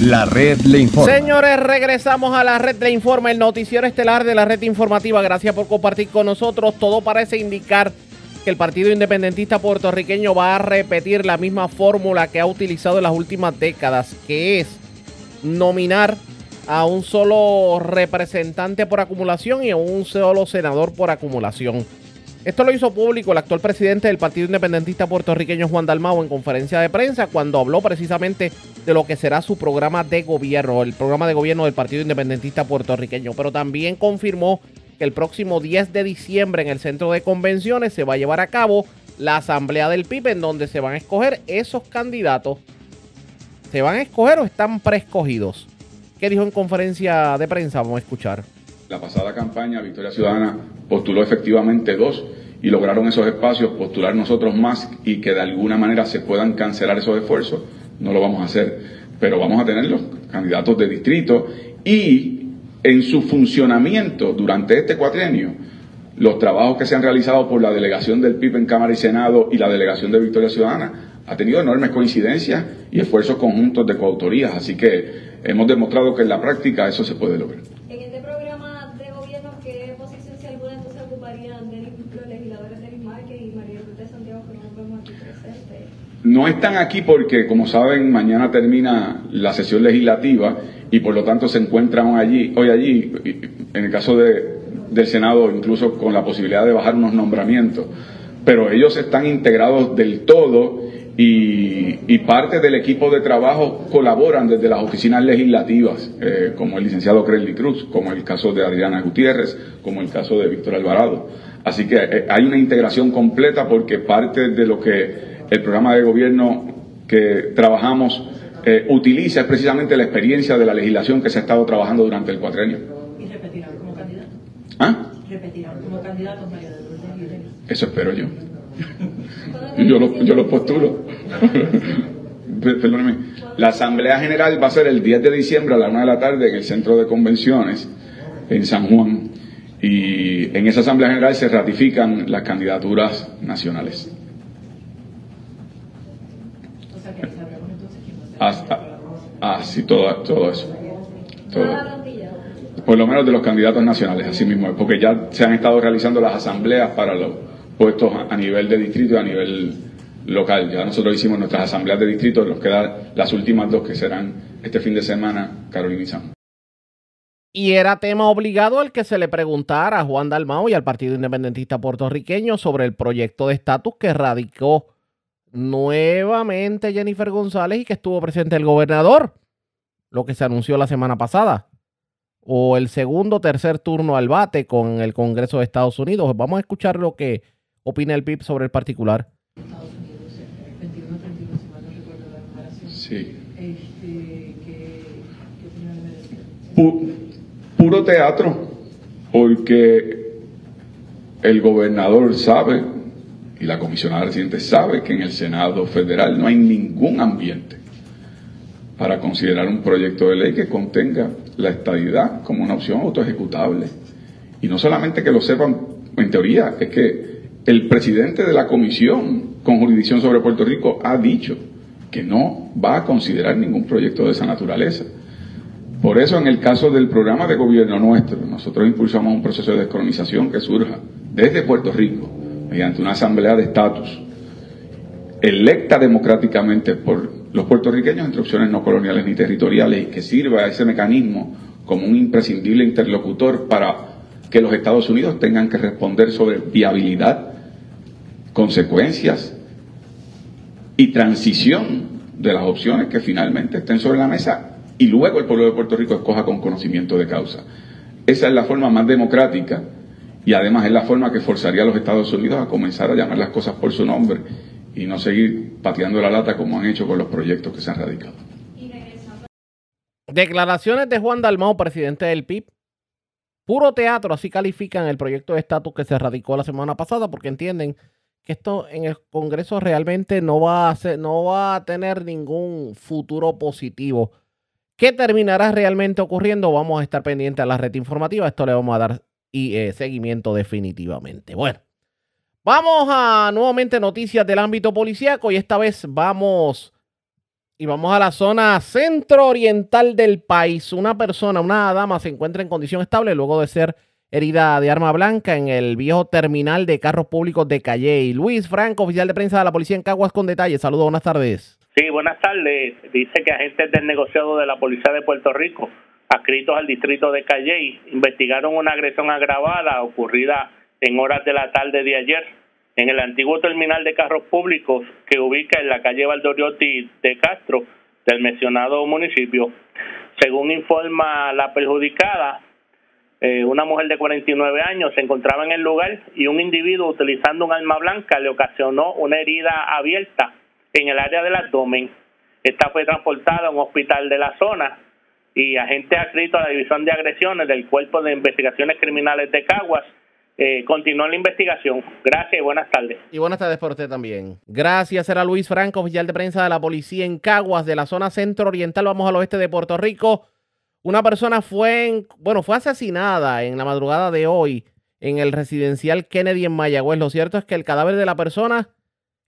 La red le informa.
Señores, regresamos a la red le informa, el Noticiero Estelar de la red informativa. Gracias por compartir con nosotros. Todo parece indicar que el Partido Independentista puertorriqueño va a repetir la misma fórmula que ha utilizado en las últimas décadas, que es nominar a un solo representante por acumulación y a un solo senador por acumulación. Esto lo hizo público el actual presidente del Partido Independentista puertorriqueño Juan Dalmau en conferencia de prensa cuando habló precisamente de lo que será su programa de gobierno, el programa de gobierno del Partido Independentista puertorriqueño, pero también confirmó que el próximo 10 de diciembre en el centro de convenciones se va a llevar a cabo la asamblea del PIB en donde se van a escoger esos candidatos. ¿Se van a escoger o están preescogidos? ¿Qué dijo en conferencia de prensa? Vamos a escuchar.
La pasada campaña, Victoria Ciudadana postuló efectivamente dos y lograron esos espacios, postular nosotros más y que de alguna manera se puedan cancelar esos esfuerzos. No lo vamos a hacer, pero vamos a tener los candidatos de distrito y en su funcionamiento durante este cuatrienio, los trabajos que se han realizado por la delegación del PIB en Cámara y Senado y la delegación de Victoria Ciudadana ha tenido enormes coincidencias y esfuerzos conjuntos de coautorías, así que hemos demostrado que en la práctica eso se puede lograr.
En este programa de gobierno, ¿qué posición, si alguna, entonces ocuparían de los legisladores de y María Ruta Santiago, que no vemos aquí presentes?
No están aquí porque, como saben, mañana termina la sesión legislativa y por lo tanto se encuentran allí, hoy allí, en el caso de, del Senado, incluso con la posibilidad de bajar unos nombramientos. Pero ellos están integrados del todo y, y parte del equipo de trabajo colaboran desde las oficinas legislativas, eh, como el licenciado Crelly Cruz, como el caso de Adriana Gutiérrez, como el caso de Víctor Alvarado. Así que eh, hay una integración completa porque parte de lo que el programa de gobierno que trabajamos eh, utiliza es precisamente la experiencia de la legislación que se ha estado trabajando durante el cuatrenio.
¿Y repetirán como candidatos?
¿Ah?
¿Repetirán como candidatos María de Lourdes y?
Eso espero yo. yo lo, yo lo postulo. Perdóneme. La Asamblea General va a ser el 10 de diciembre a la 1 de la tarde en el Centro de Convenciones en San Juan. Y en esa Asamblea General se ratifican las candidaturas nacionales. Hasta, ah, sí, todo, todo eso. Todo. Por lo menos de los candidatos nacionales, así mismo, es, porque ya se han estado realizando las asambleas para los puestos a nivel de distrito y a nivel local. Ya nosotros hicimos nuestras asambleas de distrito, nos quedan las últimas dos que serán este fin de semana, Carolina y.
Y era tema obligado el que se le preguntara a Juan Dalmao y al Partido Independentista Puertorriqueño sobre el proyecto de estatus que radicó nuevamente Jennifer González y que estuvo presente el gobernador, lo que se anunció la semana pasada, o el segundo tercer turno al bate con el Congreso de Estados Unidos. Vamos a escuchar lo que opina el PIB sobre el particular.
Sí. Pu puro teatro, porque el gobernador sabe y la comisionada residente sabe que en el Senado federal no hay ningún ambiente para considerar un proyecto de ley que contenga la estadidad como una opción autoejecutable. Y no solamente que lo sepan en teoría, es que el presidente de la comisión con jurisdicción sobre Puerto Rico ha dicho que no va a considerar ningún proyecto de esa naturaleza. Por eso, en el caso del programa de gobierno nuestro, nosotros impulsamos un proceso de descolonización que surja desde Puerto Rico, mediante una asamblea de estatus, electa democráticamente por los puertorriqueños entre opciones no coloniales ni territoriales, y que sirva a ese mecanismo como un imprescindible interlocutor para que los Estados Unidos tengan que responder sobre viabilidad, consecuencias y transición de las opciones que finalmente estén sobre la mesa y luego el pueblo de Puerto Rico escoja con conocimiento de causa. Esa es la forma más democrática y además es la forma que forzaría a los Estados Unidos a comenzar a llamar las cosas por su nombre y no seguir pateando la lata como han hecho con los proyectos que se han radicado.
Declaraciones de Juan Dalmau, presidente del PIB. Puro teatro, así califican el proyecto de estatus que se radicó la semana pasada porque entienden que esto en el Congreso realmente no va a no va a tener ningún futuro positivo. ¿Qué terminará realmente ocurriendo? Vamos a estar pendientes a la red informativa. Esto le vamos a dar y, eh, seguimiento definitivamente. Bueno, vamos a nuevamente noticias del ámbito policíaco y esta vez vamos y vamos a la zona centro-oriental del país. Una persona, una dama, se encuentra en condición estable luego de ser herida de arma blanca en el viejo terminal de carros públicos de Calle. Luis Franco, oficial de prensa de la policía en Caguas, con detalles. Saludos, buenas tardes.
Sí, buenas tardes. Dice que agentes del negociado de la Policía de Puerto Rico, adscritos al distrito de Calle, investigaron una agresión agravada ocurrida en horas de la tarde de ayer en el antiguo terminal de carros públicos que ubica en la calle Valdoriotti de Castro del mencionado municipio. Según informa la perjudicada, eh, una mujer de 49 años se encontraba en el lugar y un individuo utilizando un arma blanca le ocasionó una herida abierta en el área del abdomen. Esta fue transportada a un hospital de la zona y agentes adscritos a la División de Agresiones del Cuerpo de Investigaciones Criminales de Caguas eh, continúan la investigación. Gracias y buenas tardes.
Y buenas tardes por usted también. Gracias, era Luis Franco, oficial de prensa de la policía en Caguas, de la zona centro-oriental. Vamos al oeste de Puerto Rico. Una persona fue, bueno, fue asesinada en la madrugada de hoy en el residencial Kennedy en Mayagüez. Lo cierto es que el cadáver de la persona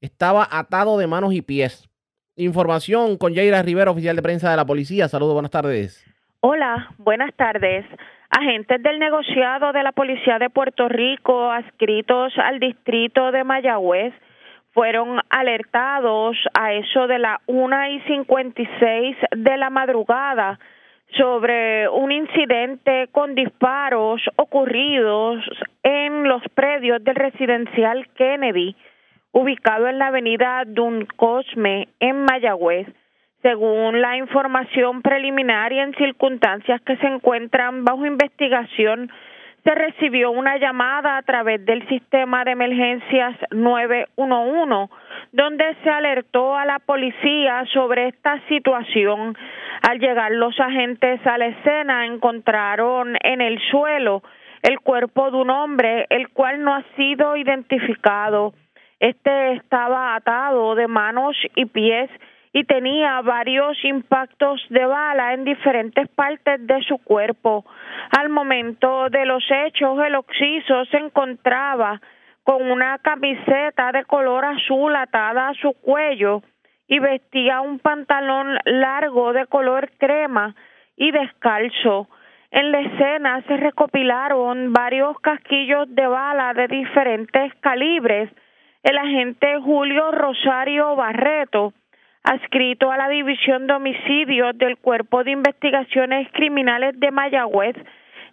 estaba atado de manos y pies. Información con Jaira Rivera, oficial de prensa de la policía. Saludos, buenas tardes.
Hola, buenas tardes. Agentes del negociado de la Policía de Puerto Rico adscritos al distrito de Mayagüez fueron alertados a eso de la una y 56 de la madrugada sobre un incidente con disparos ocurridos en los predios del residencial Kennedy, ubicado en la avenida Duncosme, en Mayagüez. Según la información preliminar y en circunstancias que se encuentran bajo investigación, se recibió una llamada a través del sistema de emergencias 911, donde se alertó a la policía sobre esta situación. Al llegar los agentes a la escena encontraron en el suelo el cuerpo de un hombre, el cual no ha sido identificado. Este estaba atado de manos y pies y tenía varios impactos de bala en diferentes partes de su cuerpo. Al momento de los hechos, el occiso se encontraba con una camiseta de color azul atada a su cuello y vestía un pantalón largo de color crema y descalzo. En la escena se recopilaron varios casquillos de bala de diferentes calibres. El agente Julio Rosario Barreto adscrito a la División de Homicidios del Cuerpo de Investigaciones Criminales de Mayagüez,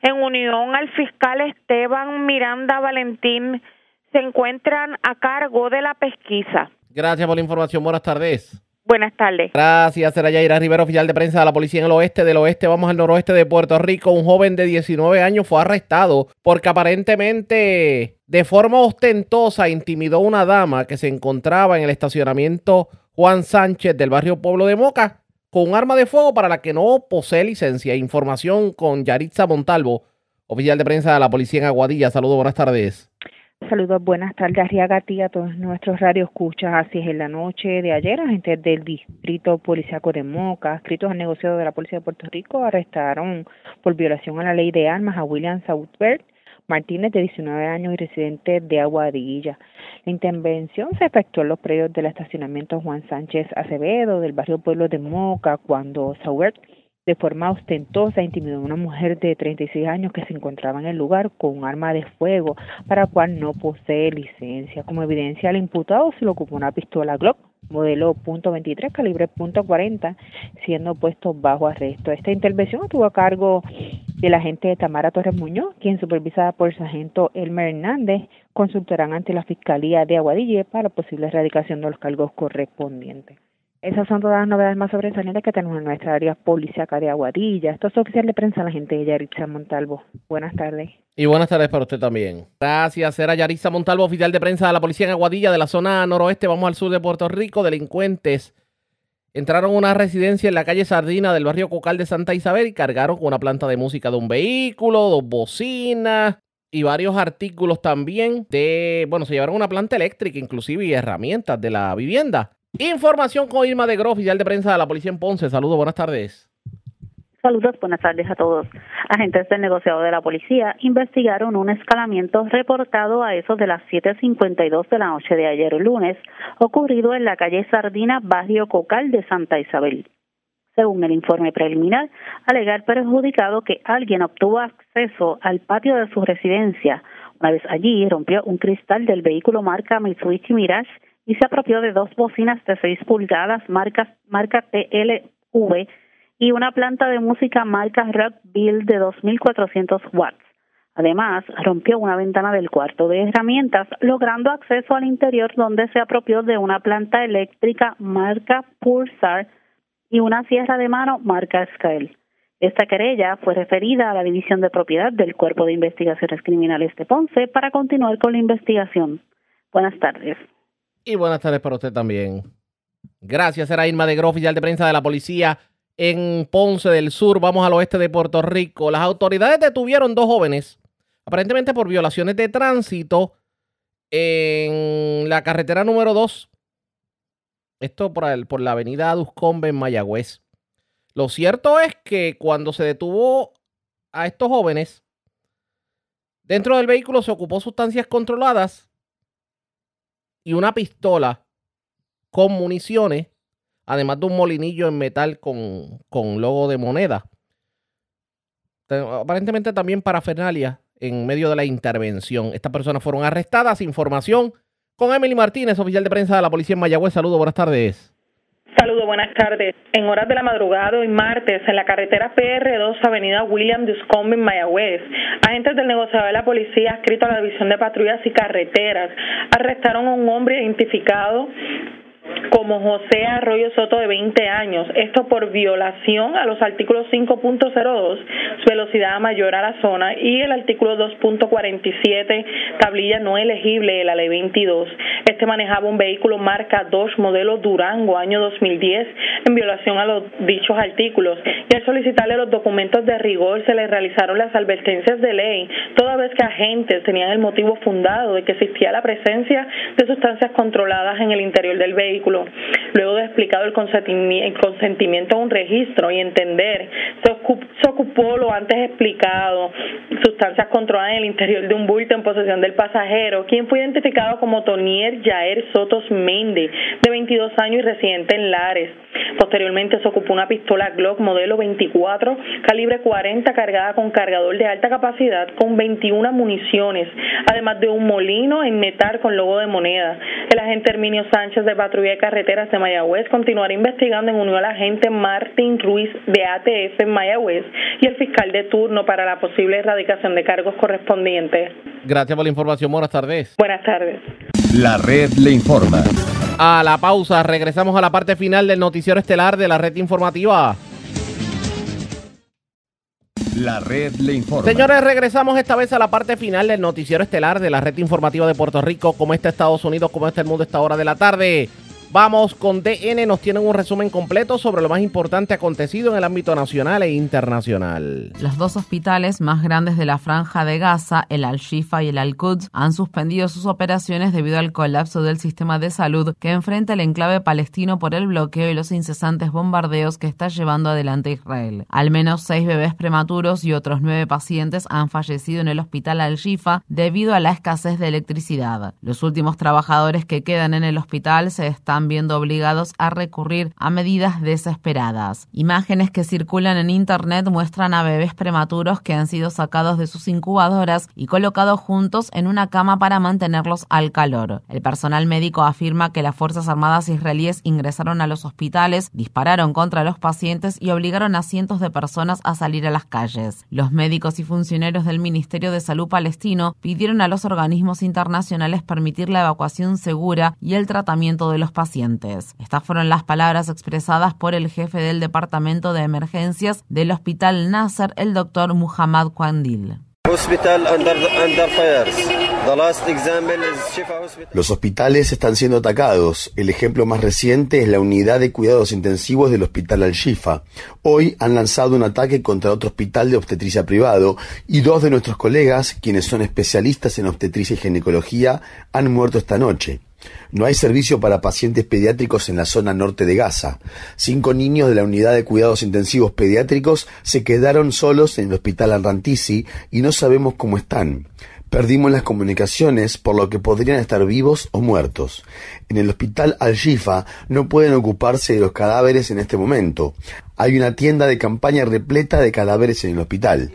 en unión al fiscal Esteban Miranda Valentín, se encuentran a cargo de la pesquisa.
Gracias por la información. Buenas tardes.
Buenas tardes.
Gracias, era Yaira Rivera, oficial de prensa de la policía en el oeste del oeste. Vamos al noroeste de Puerto Rico. Un joven de 19 años fue arrestado porque aparentemente de forma ostentosa intimidó a una dama que se encontraba en el estacionamiento Juan Sánchez del barrio Pueblo de Moca con un arma de fuego para la que no posee licencia. Información con Yaritza Montalvo, oficial de prensa de la policía en Aguadilla. Saludos, buenas tardes.
Saludos, buenas tardes, Arriaga a todos nuestros radioescuchas. Así es, en la noche de ayer, agentes del Distrito Policiaco de Moca, escritos al negocio de la Policía de Puerto Rico, arrestaron por violación a la ley de armas a William Southberg Martínez, de 19 años y residente de Aguadilla. La intervención se efectuó en los predios del estacionamiento Juan Sánchez Acevedo del barrio Pueblo de Moca cuando Sauer de forma ostentosa intimidó a una mujer de 36 años que se encontraba en el lugar con un arma de fuego para cual no posee licencia. Como evidencia, al imputado se le ocupó una pistola Glock modelo .23 calibre .40 siendo puesto bajo arresto. Esta intervención estuvo a cargo de la agente Tamara Torres Muñoz, quien supervisada por el sargento Elmer Hernández, consultarán ante la Fiscalía de Aguadilla para posible erradicación de los cargos correspondientes. Esas son todas las novedades más sobresalientes que tenemos en nuestra área policíaca de Aguadilla. Esto es oficial de prensa, la gente de Yaritza Montalvo. Buenas tardes.
Y buenas tardes para usted también. Gracias, era Yaritza Montalvo, oficial de prensa de la policía en Aguadilla de la zona noroeste. Vamos al sur de Puerto Rico. Delincuentes entraron a una residencia en la calle Sardina del barrio Cocal de Santa Isabel y cargaron con una planta de música de un vehículo, dos bocinas y varios artículos también de, bueno, se llevaron una planta eléctrica inclusive y herramientas de la vivienda. Información con Irma de Gro, oficial de prensa de la policía en Ponce. Saludos, buenas tardes.
Saludos, buenas tardes a todos. Agentes del negociado de la policía investigaron un escalamiento reportado a eso de las 7.52 de la noche de ayer lunes, ocurrido en la calle Sardina, barrio Cocal de Santa Isabel. Según el informe preliminar, alega el perjudicado que alguien obtuvo acceso al patio de su residencia. Una vez allí, rompió un cristal del vehículo marca Mitsubishi Mirage y se apropió de dos bocinas de 6 pulgadas marca, marca TLV y una planta de música marca Rock Bill de 2.400 watts. Además, rompió una ventana del cuarto de herramientas, logrando acceso al interior donde se apropió de una planta eléctrica marca Pulsar y una sierra de mano marca Scale. Esta querella fue referida a la División de Propiedad del Cuerpo de Investigaciones Criminales de Ponce para continuar con la investigación. Buenas tardes.
Y buenas tardes para usted también. Gracias, era Irma de Gro, oficial de prensa de la policía en Ponce del Sur, vamos al oeste de Puerto Rico. Las autoridades detuvieron dos jóvenes, aparentemente por violaciones de tránsito en la carretera número 2. Esto por, el, por la avenida Duscombe en Mayagüez. Lo cierto es que cuando se detuvo a estos jóvenes, dentro del vehículo se ocupó sustancias controladas y una pistola con municiones además de un molinillo en metal con, logo de moneda. Aparentemente también para parafernalia en medio de la intervención. Estas personas fueron arrestadas. Información con Emily Martínez, oficial de prensa de la policía en Mayagüez. Saludos, buenas tardes.
Saludos, buenas tardes. En horas de la madrugada hoy martes, en la carretera PR2, avenida William Duscombe en Mayagüez, agentes del negociador de la policía adscrito a la División de Patrullas y Carreteras arrestaron a un hombre identificado como José Arroyo Soto de 20 años, esto por violación a los artículos 5.02, velocidad mayor a la zona, y el artículo 2.47, tablilla no elegible de la ley 22. Este manejaba un vehículo marca Dodge modelo Durango año 2010 en violación a los dichos artículos. Y al solicitarle los documentos de rigor se le realizaron las advertencias de ley, toda vez que agentes tenían el motivo fundado de que existía la presencia de sustancias controladas en el interior del vehículo Luego de explicado el consentimiento a un registro y entender, se ocupó lo antes explicado, sustancias controladas en el interior de un bulto en posesión del pasajero, quien fue identificado como Tonier Jaer Sotos Mende, de 22 años y residente en Lares. Posteriormente se ocupó una pistola Glock modelo 24, calibre 40, cargada con cargador de alta capacidad con 21 municiones, además de un molino en metal con logo de moneda. El agente Herminio Sánchez de Patrulla de Carreteras de Mayagüez continuará investigando en unión al agente Martín Ruiz de ATF en Mayagüez y el fiscal de turno para la posible erradicación de cargos correspondientes.
Gracias por la información. Buenas tardes.
Buenas tardes.
La red le informa.
A la pausa, regresamos a la parte final del noticiero estelar de la red informativa.
La red le informa.
Señores, regresamos esta vez a la parte final del noticiero estelar de la red informativa de Puerto Rico. ¿Cómo está Estados Unidos? ¿Cómo está el mundo a esta hora de la tarde? Vamos con DN, nos tienen un resumen completo sobre lo más importante acontecido en el ámbito nacional e internacional.
Los dos hospitales más grandes de la franja de Gaza, el Al-Shifa y el Al-Quds, han suspendido sus operaciones debido al colapso del sistema de salud que enfrenta el enclave palestino por el bloqueo y los incesantes bombardeos que está llevando adelante Israel. Al menos seis bebés prematuros y otros nueve pacientes han fallecido en el hospital Al-Shifa debido a la escasez de electricidad. Los últimos trabajadores que quedan en el hospital se están viendo obligados a recurrir a medidas desesperadas. Imágenes que circulan en Internet muestran a bebés prematuros que han sido sacados de sus incubadoras y colocados juntos en una cama para mantenerlos al calor. El personal médico afirma que las Fuerzas Armadas israelíes ingresaron a los hospitales, dispararon contra los pacientes y obligaron a cientos de personas a salir a las calles. Los médicos y funcionarios del Ministerio de Salud palestino pidieron a los organismos internacionales permitir la evacuación segura y el tratamiento de los pacientes estas fueron las palabras expresadas por el jefe del Departamento de Emergencias del Hospital Nasser, el doctor Muhammad Kwandil.
Los hospitales están siendo atacados. El ejemplo más reciente es la unidad de cuidados intensivos del Hospital Al-Shifa. Hoy han lanzado un ataque contra otro hospital de obstetricia privado y dos de nuestros colegas, quienes son especialistas en obstetricia y ginecología, han muerto esta noche. No hay servicio para pacientes pediátricos en la zona norte de Gaza. Cinco niños de la unidad de cuidados intensivos pediátricos se quedaron solos en el hospital Al-Rantisi y no sabemos cómo están. Perdimos las comunicaciones por lo que podrían estar vivos o muertos. En el hospital Al-Shifa no pueden ocuparse de los cadáveres en este momento. Hay una tienda de campaña repleta de cadáveres en el hospital.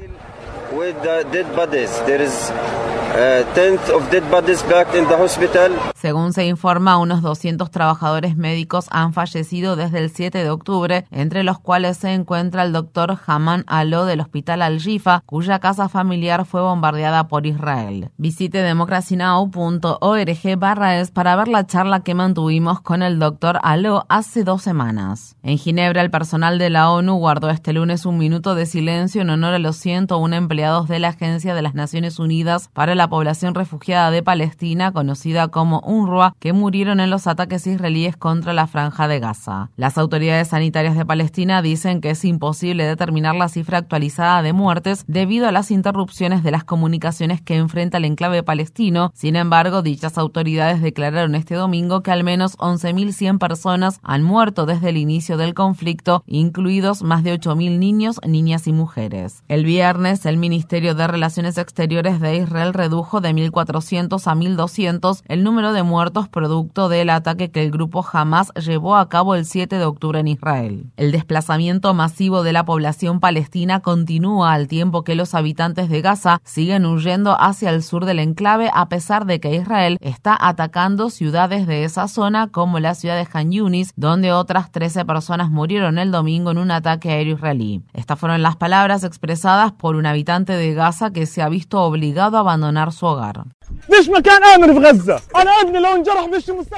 Según se informa, unos 200 trabajadores médicos han fallecido desde el 7 de octubre, entre los cuales se encuentra el doctor Haman Alo del Hospital Al-Jifa, cuya casa familiar fue bombardeada por Israel. Visite democracynow.org barra es para ver la charla que mantuvimos con el doctor Alo hace dos semanas. En Ginebra, el personal de la ONU guardó este lunes un minuto de silencio en honor a los 101 empleados de la Agencia de las Naciones Unidas para la población refugiada de Palestina, conocida como UNRWA, que murieron en los ataques israelíes contra la franja de Gaza. Las autoridades sanitarias de Palestina dicen que es imposible determinar la cifra actualizada de muertes debido a las interrupciones de las comunicaciones que enfrenta el enclave palestino. Sin embargo, dichas autoridades declararon este domingo que al menos 11.100 personas han muerto desde el inicio del conflicto, incluidos más de 8.000 niños, niñas y mujeres. El viernes, el Ministerio de Relaciones Exteriores de Israel redujo de 1.400 a 1.200 el número de muertos producto del ataque que el grupo Hamas llevó a cabo el 7 de octubre en Israel. El desplazamiento masivo de la población palestina continúa al tiempo que los habitantes de Gaza siguen huyendo hacia el sur del enclave a pesar de que Israel está atacando ciudades de esa zona como la ciudad de Han Yunis, donde otras 13 personas murieron el domingo en un ataque aéreo israelí. Estas fueron las palabras expresadas por un habitante de Gaza que se ha visto obligado a abandonar su hogar.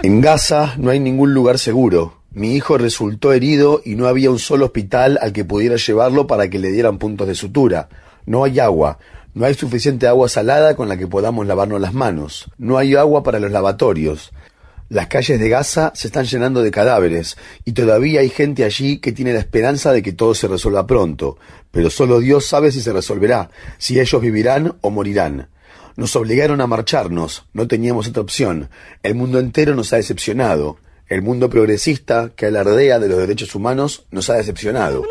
En Gaza no hay ningún lugar seguro. Mi hijo resultó herido y no había un solo hospital al que pudiera llevarlo para que le dieran puntos de sutura. No hay agua. No hay suficiente agua salada con la que podamos lavarnos las manos. No hay agua para los lavatorios. Las calles de Gaza se están llenando de cadáveres y todavía hay gente allí que tiene la esperanza de que todo se resuelva pronto. Pero solo Dios sabe si se resolverá, si ellos vivirán o morirán. Nos obligaron a marcharnos, no teníamos otra opción. El mundo entero nos ha decepcionado. El mundo progresista que alardea de los derechos humanos nos ha decepcionado.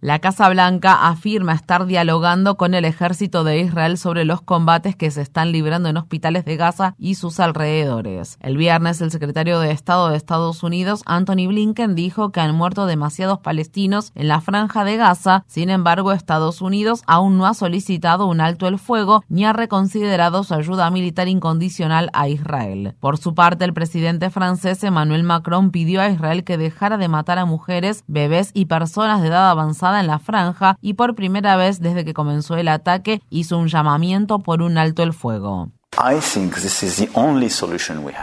La Casa Blanca afirma estar dialogando con el ejército de Israel sobre los combates que se están librando en hospitales de Gaza y sus alrededores. El viernes, el secretario de Estado de Estados Unidos, Anthony Blinken, dijo que han muerto demasiados palestinos en la franja de Gaza. Sin embargo, Estados Unidos aún no ha solicitado un alto el fuego ni ha reconsiderado su ayuda militar incondicional a Israel. Por su parte, el presidente francés Emmanuel Macron pidió a Israel que dejara de matar a mujeres, bebés y personas de edad avanzada en la franja y por primera vez desde que comenzó el ataque hizo un llamamiento por un alto el fuego.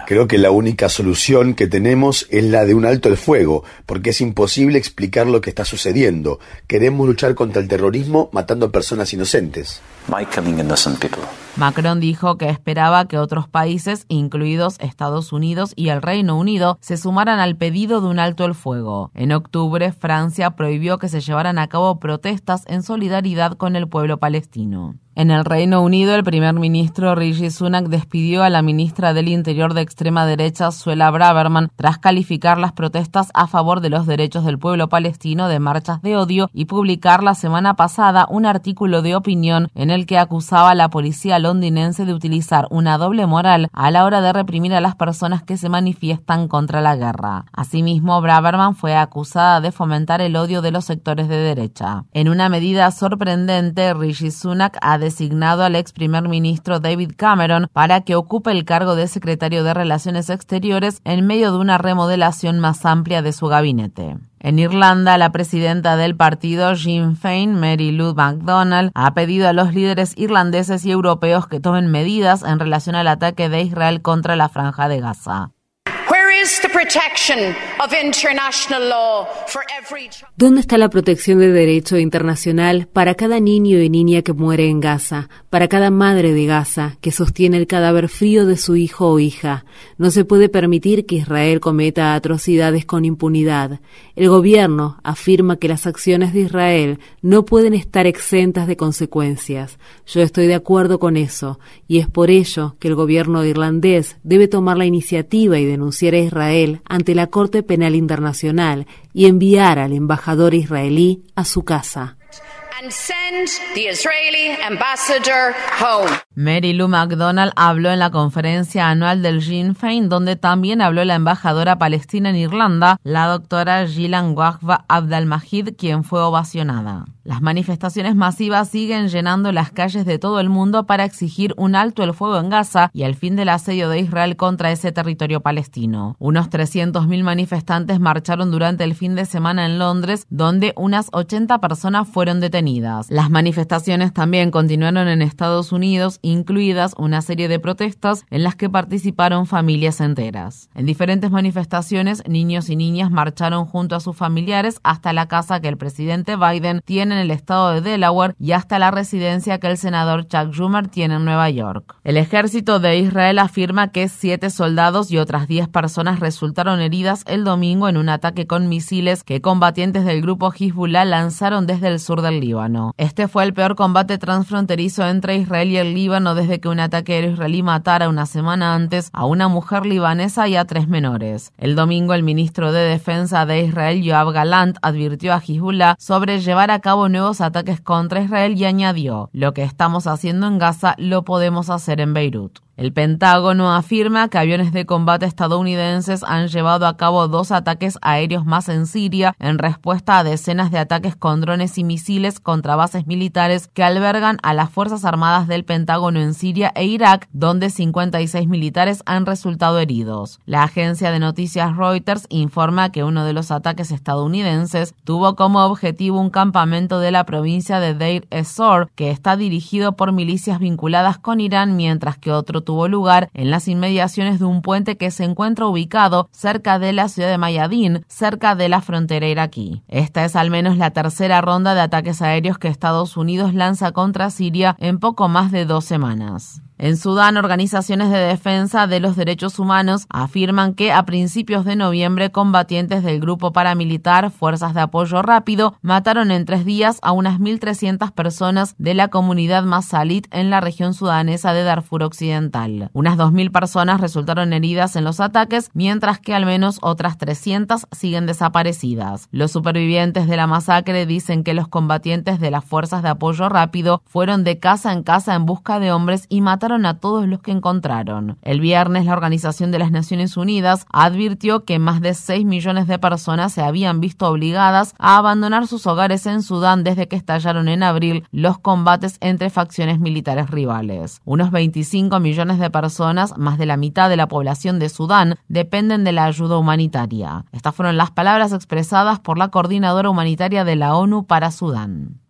Creo que la única solución que tenemos es la de un alto el fuego, porque es imposible explicar lo que está sucediendo. Queremos luchar contra el terrorismo matando a personas inocentes.
Macron dijo que esperaba que otros países, incluidos Estados Unidos y el Reino Unido, se sumaran al pedido de un alto el fuego. En octubre, Francia prohibió que se llevaran a cabo protestas en solidaridad con el pueblo palestino. En el Reino Unido, el primer ministro Rishi Sunak despidió a la ministra del Interior de extrema derecha, Suela Braverman, tras calificar las protestas a favor de los derechos del pueblo palestino de marchas de odio y publicar la semana pasada un artículo de opinión en el que acusaba a la policía londinense de utilizar una doble moral a la hora de reprimir a las personas que se manifiestan contra la guerra. Asimismo, Braverman fue acusada de fomentar el odio de los sectores de derecha. En una medida sorprendente, Rishi Sunak ha designado al ex primer ministro David Cameron para que ocupe el cargo de secretario de Relaciones Exteriores en medio de una remodelación más amplia de su gabinete. En Irlanda, la presidenta del partido Sinn Féin, Mary Lou MacDonald, ha pedido a los líderes irlandeses y europeos que tomen medidas en relación al ataque de Israel contra la franja de Gaza.
¿Dónde está la protección de derecho internacional para cada niño y niña que muere en Gaza, para cada madre de Gaza que sostiene el cadáver frío de su hijo o hija? No se puede permitir que Israel cometa atrocidades con impunidad. El gobierno afirma que las acciones de Israel no pueden estar exentas de consecuencias. Yo estoy de acuerdo con eso, y es por ello que el gobierno irlandés debe tomar la iniciativa y denunciar a Israel ante la Corte Penal Internacional y enviar al embajador israelí a su casa.
Mary Lou McDonald habló en la conferencia anual del Sinn Féin, donde también habló la embajadora palestina en Irlanda, la doctora Gillian Wahba Abdalmajid, quien fue ovacionada. Las manifestaciones masivas siguen llenando las calles de todo el mundo para exigir un alto el fuego en Gaza y el fin del asedio de Israel contra ese territorio palestino. Unos 300.000 manifestantes marcharon durante el fin de semana en Londres, donde unas 80 personas fueron detenidas. Las manifestaciones también continuaron en Estados Unidos, incluidas una serie de protestas en las que participaron familias enteras. En diferentes manifestaciones, niños y niñas marcharon junto a sus familiares hasta la casa que el presidente Biden tiene en el estado de Delaware y hasta la residencia que el senador Chuck Schumer tiene en Nueva York. El ejército de Israel afirma que siete soldados y otras diez personas resultaron heridas el domingo en un ataque con misiles que combatientes del grupo Hezbollah lanzaron desde el sur del Líbano. Este fue el peor combate transfronterizo entre Israel y el Líbano desde que un ataque aéreo israelí matara una semana antes a una mujer libanesa y a tres menores. El domingo el ministro de Defensa de Israel, Yoav Galant, advirtió a Hezbollah sobre llevar a cabo nuevos ataques contra Israel y añadió, lo que estamos haciendo en Gaza lo podemos hacer en Beirut. El Pentágono afirma que aviones de combate estadounidenses han llevado a cabo dos ataques aéreos más en Siria en respuesta a decenas de ataques con drones y misiles contra bases militares que albergan a las Fuerzas Armadas del Pentágono en Siria e Irak, donde 56 militares han resultado heridos. La agencia de noticias Reuters informa que uno de los ataques estadounidenses tuvo como objetivo un campamento de la provincia de Deir ez-Zor, que está dirigido por milicias vinculadas con Irán, mientras que otro tuvo lugar en las inmediaciones de un puente que se encuentra ubicado cerca de la ciudad de Mayadín, cerca de la frontera iraquí. Esta es al menos la tercera ronda de ataques aéreos que Estados Unidos lanza contra Siria en poco más de dos semanas. En Sudán, organizaciones de defensa de los derechos humanos afirman que a principios de noviembre combatientes del grupo paramilitar Fuerzas de Apoyo Rápido mataron en tres días a unas 1.300 personas de la comunidad Masalit en la región sudanesa de Darfur Occidental. Unas 2.000 personas resultaron heridas en los ataques, mientras que al menos otras 300 siguen desaparecidas. Los supervivientes de la masacre dicen que los combatientes de las Fuerzas de Apoyo Rápido fueron de casa en casa en busca de hombres y mataron a todos los que encontraron. El viernes, la Organización de las Naciones Unidas advirtió que más de 6 millones de personas se habían visto obligadas a abandonar sus hogares en Sudán desde que estallaron en abril los combates entre facciones militares rivales. Unos 25 millones de personas, más de la mitad de la población de Sudán, dependen de la ayuda humanitaria. Estas fueron las palabras expresadas por la coordinadora humanitaria de la ONU para Sudán.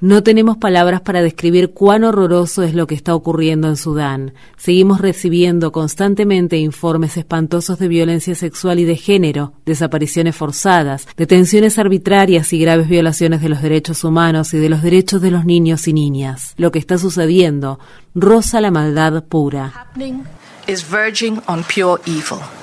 No tenemos palabras para describir cuán horroroso es lo que está ocurriendo en Sudán. Seguimos recibiendo constantemente informes espantosos de violencia sexual y de género, desapariciones forzadas, detenciones arbitrarias y graves violaciones de los derechos humanos y de los derechos de los niños y niñas. Lo que está sucediendo roza la maldad pura.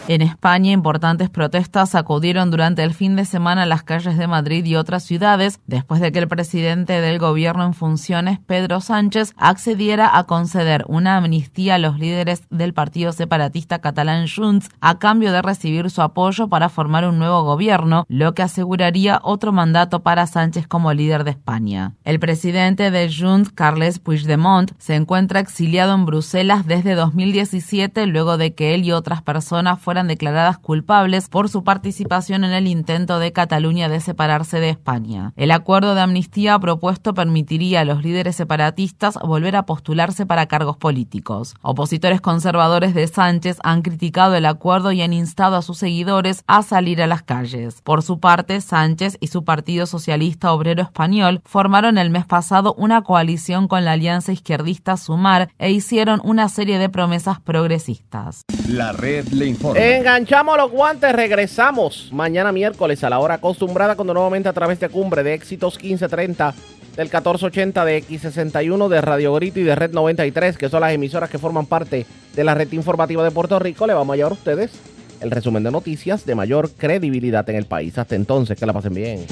En España, importantes protestas sacudieron durante el fin de semana las calles de Madrid y otras ciudades después de que el presidente del gobierno en funciones, Pedro Sánchez, accediera a conceder una amnistía a los líderes del partido separatista catalán Junts a cambio de recibir su apoyo para formar un nuevo gobierno, lo que aseguraría otro mandato para Sánchez como líder de España. El presidente de Junts, Carles Puigdemont, se encuentra exiliado en Bruselas desde 2017 luego de que él y otras personas fueran fueran declaradas culpables por su participación en el intento de Cataluña de separarse de España. El acuerdo de amnistía propuesto permitiría a los líderes separatistas volver a postularse para cargos políticos. Opositores conservadores de Sánchez han criticado el acuerdo y han instado a sus seguidores a salir a las calles. Por su parte, Sánchez y su Partido Socialista Obrero Español formaron el mes pasado una coalición con la alianza izquierdista Sumar e hicieron una serie de promesas progresistas.
La red le informa.
Enganchamos los guantes, regresamos mañana miércoles a la hora acostumbrada cuando nuevamente a través de Cumbre de Éxitos 1530 del 1480 de X61 de Radio Grito y de Red 93, que son las emisoras que forman parte de la red informativa de Puerto Rico, le vamos a llevar a ustedes el resumen de noticias de mayor credibilidad en el país. Hasta entonces, que la pasen bien.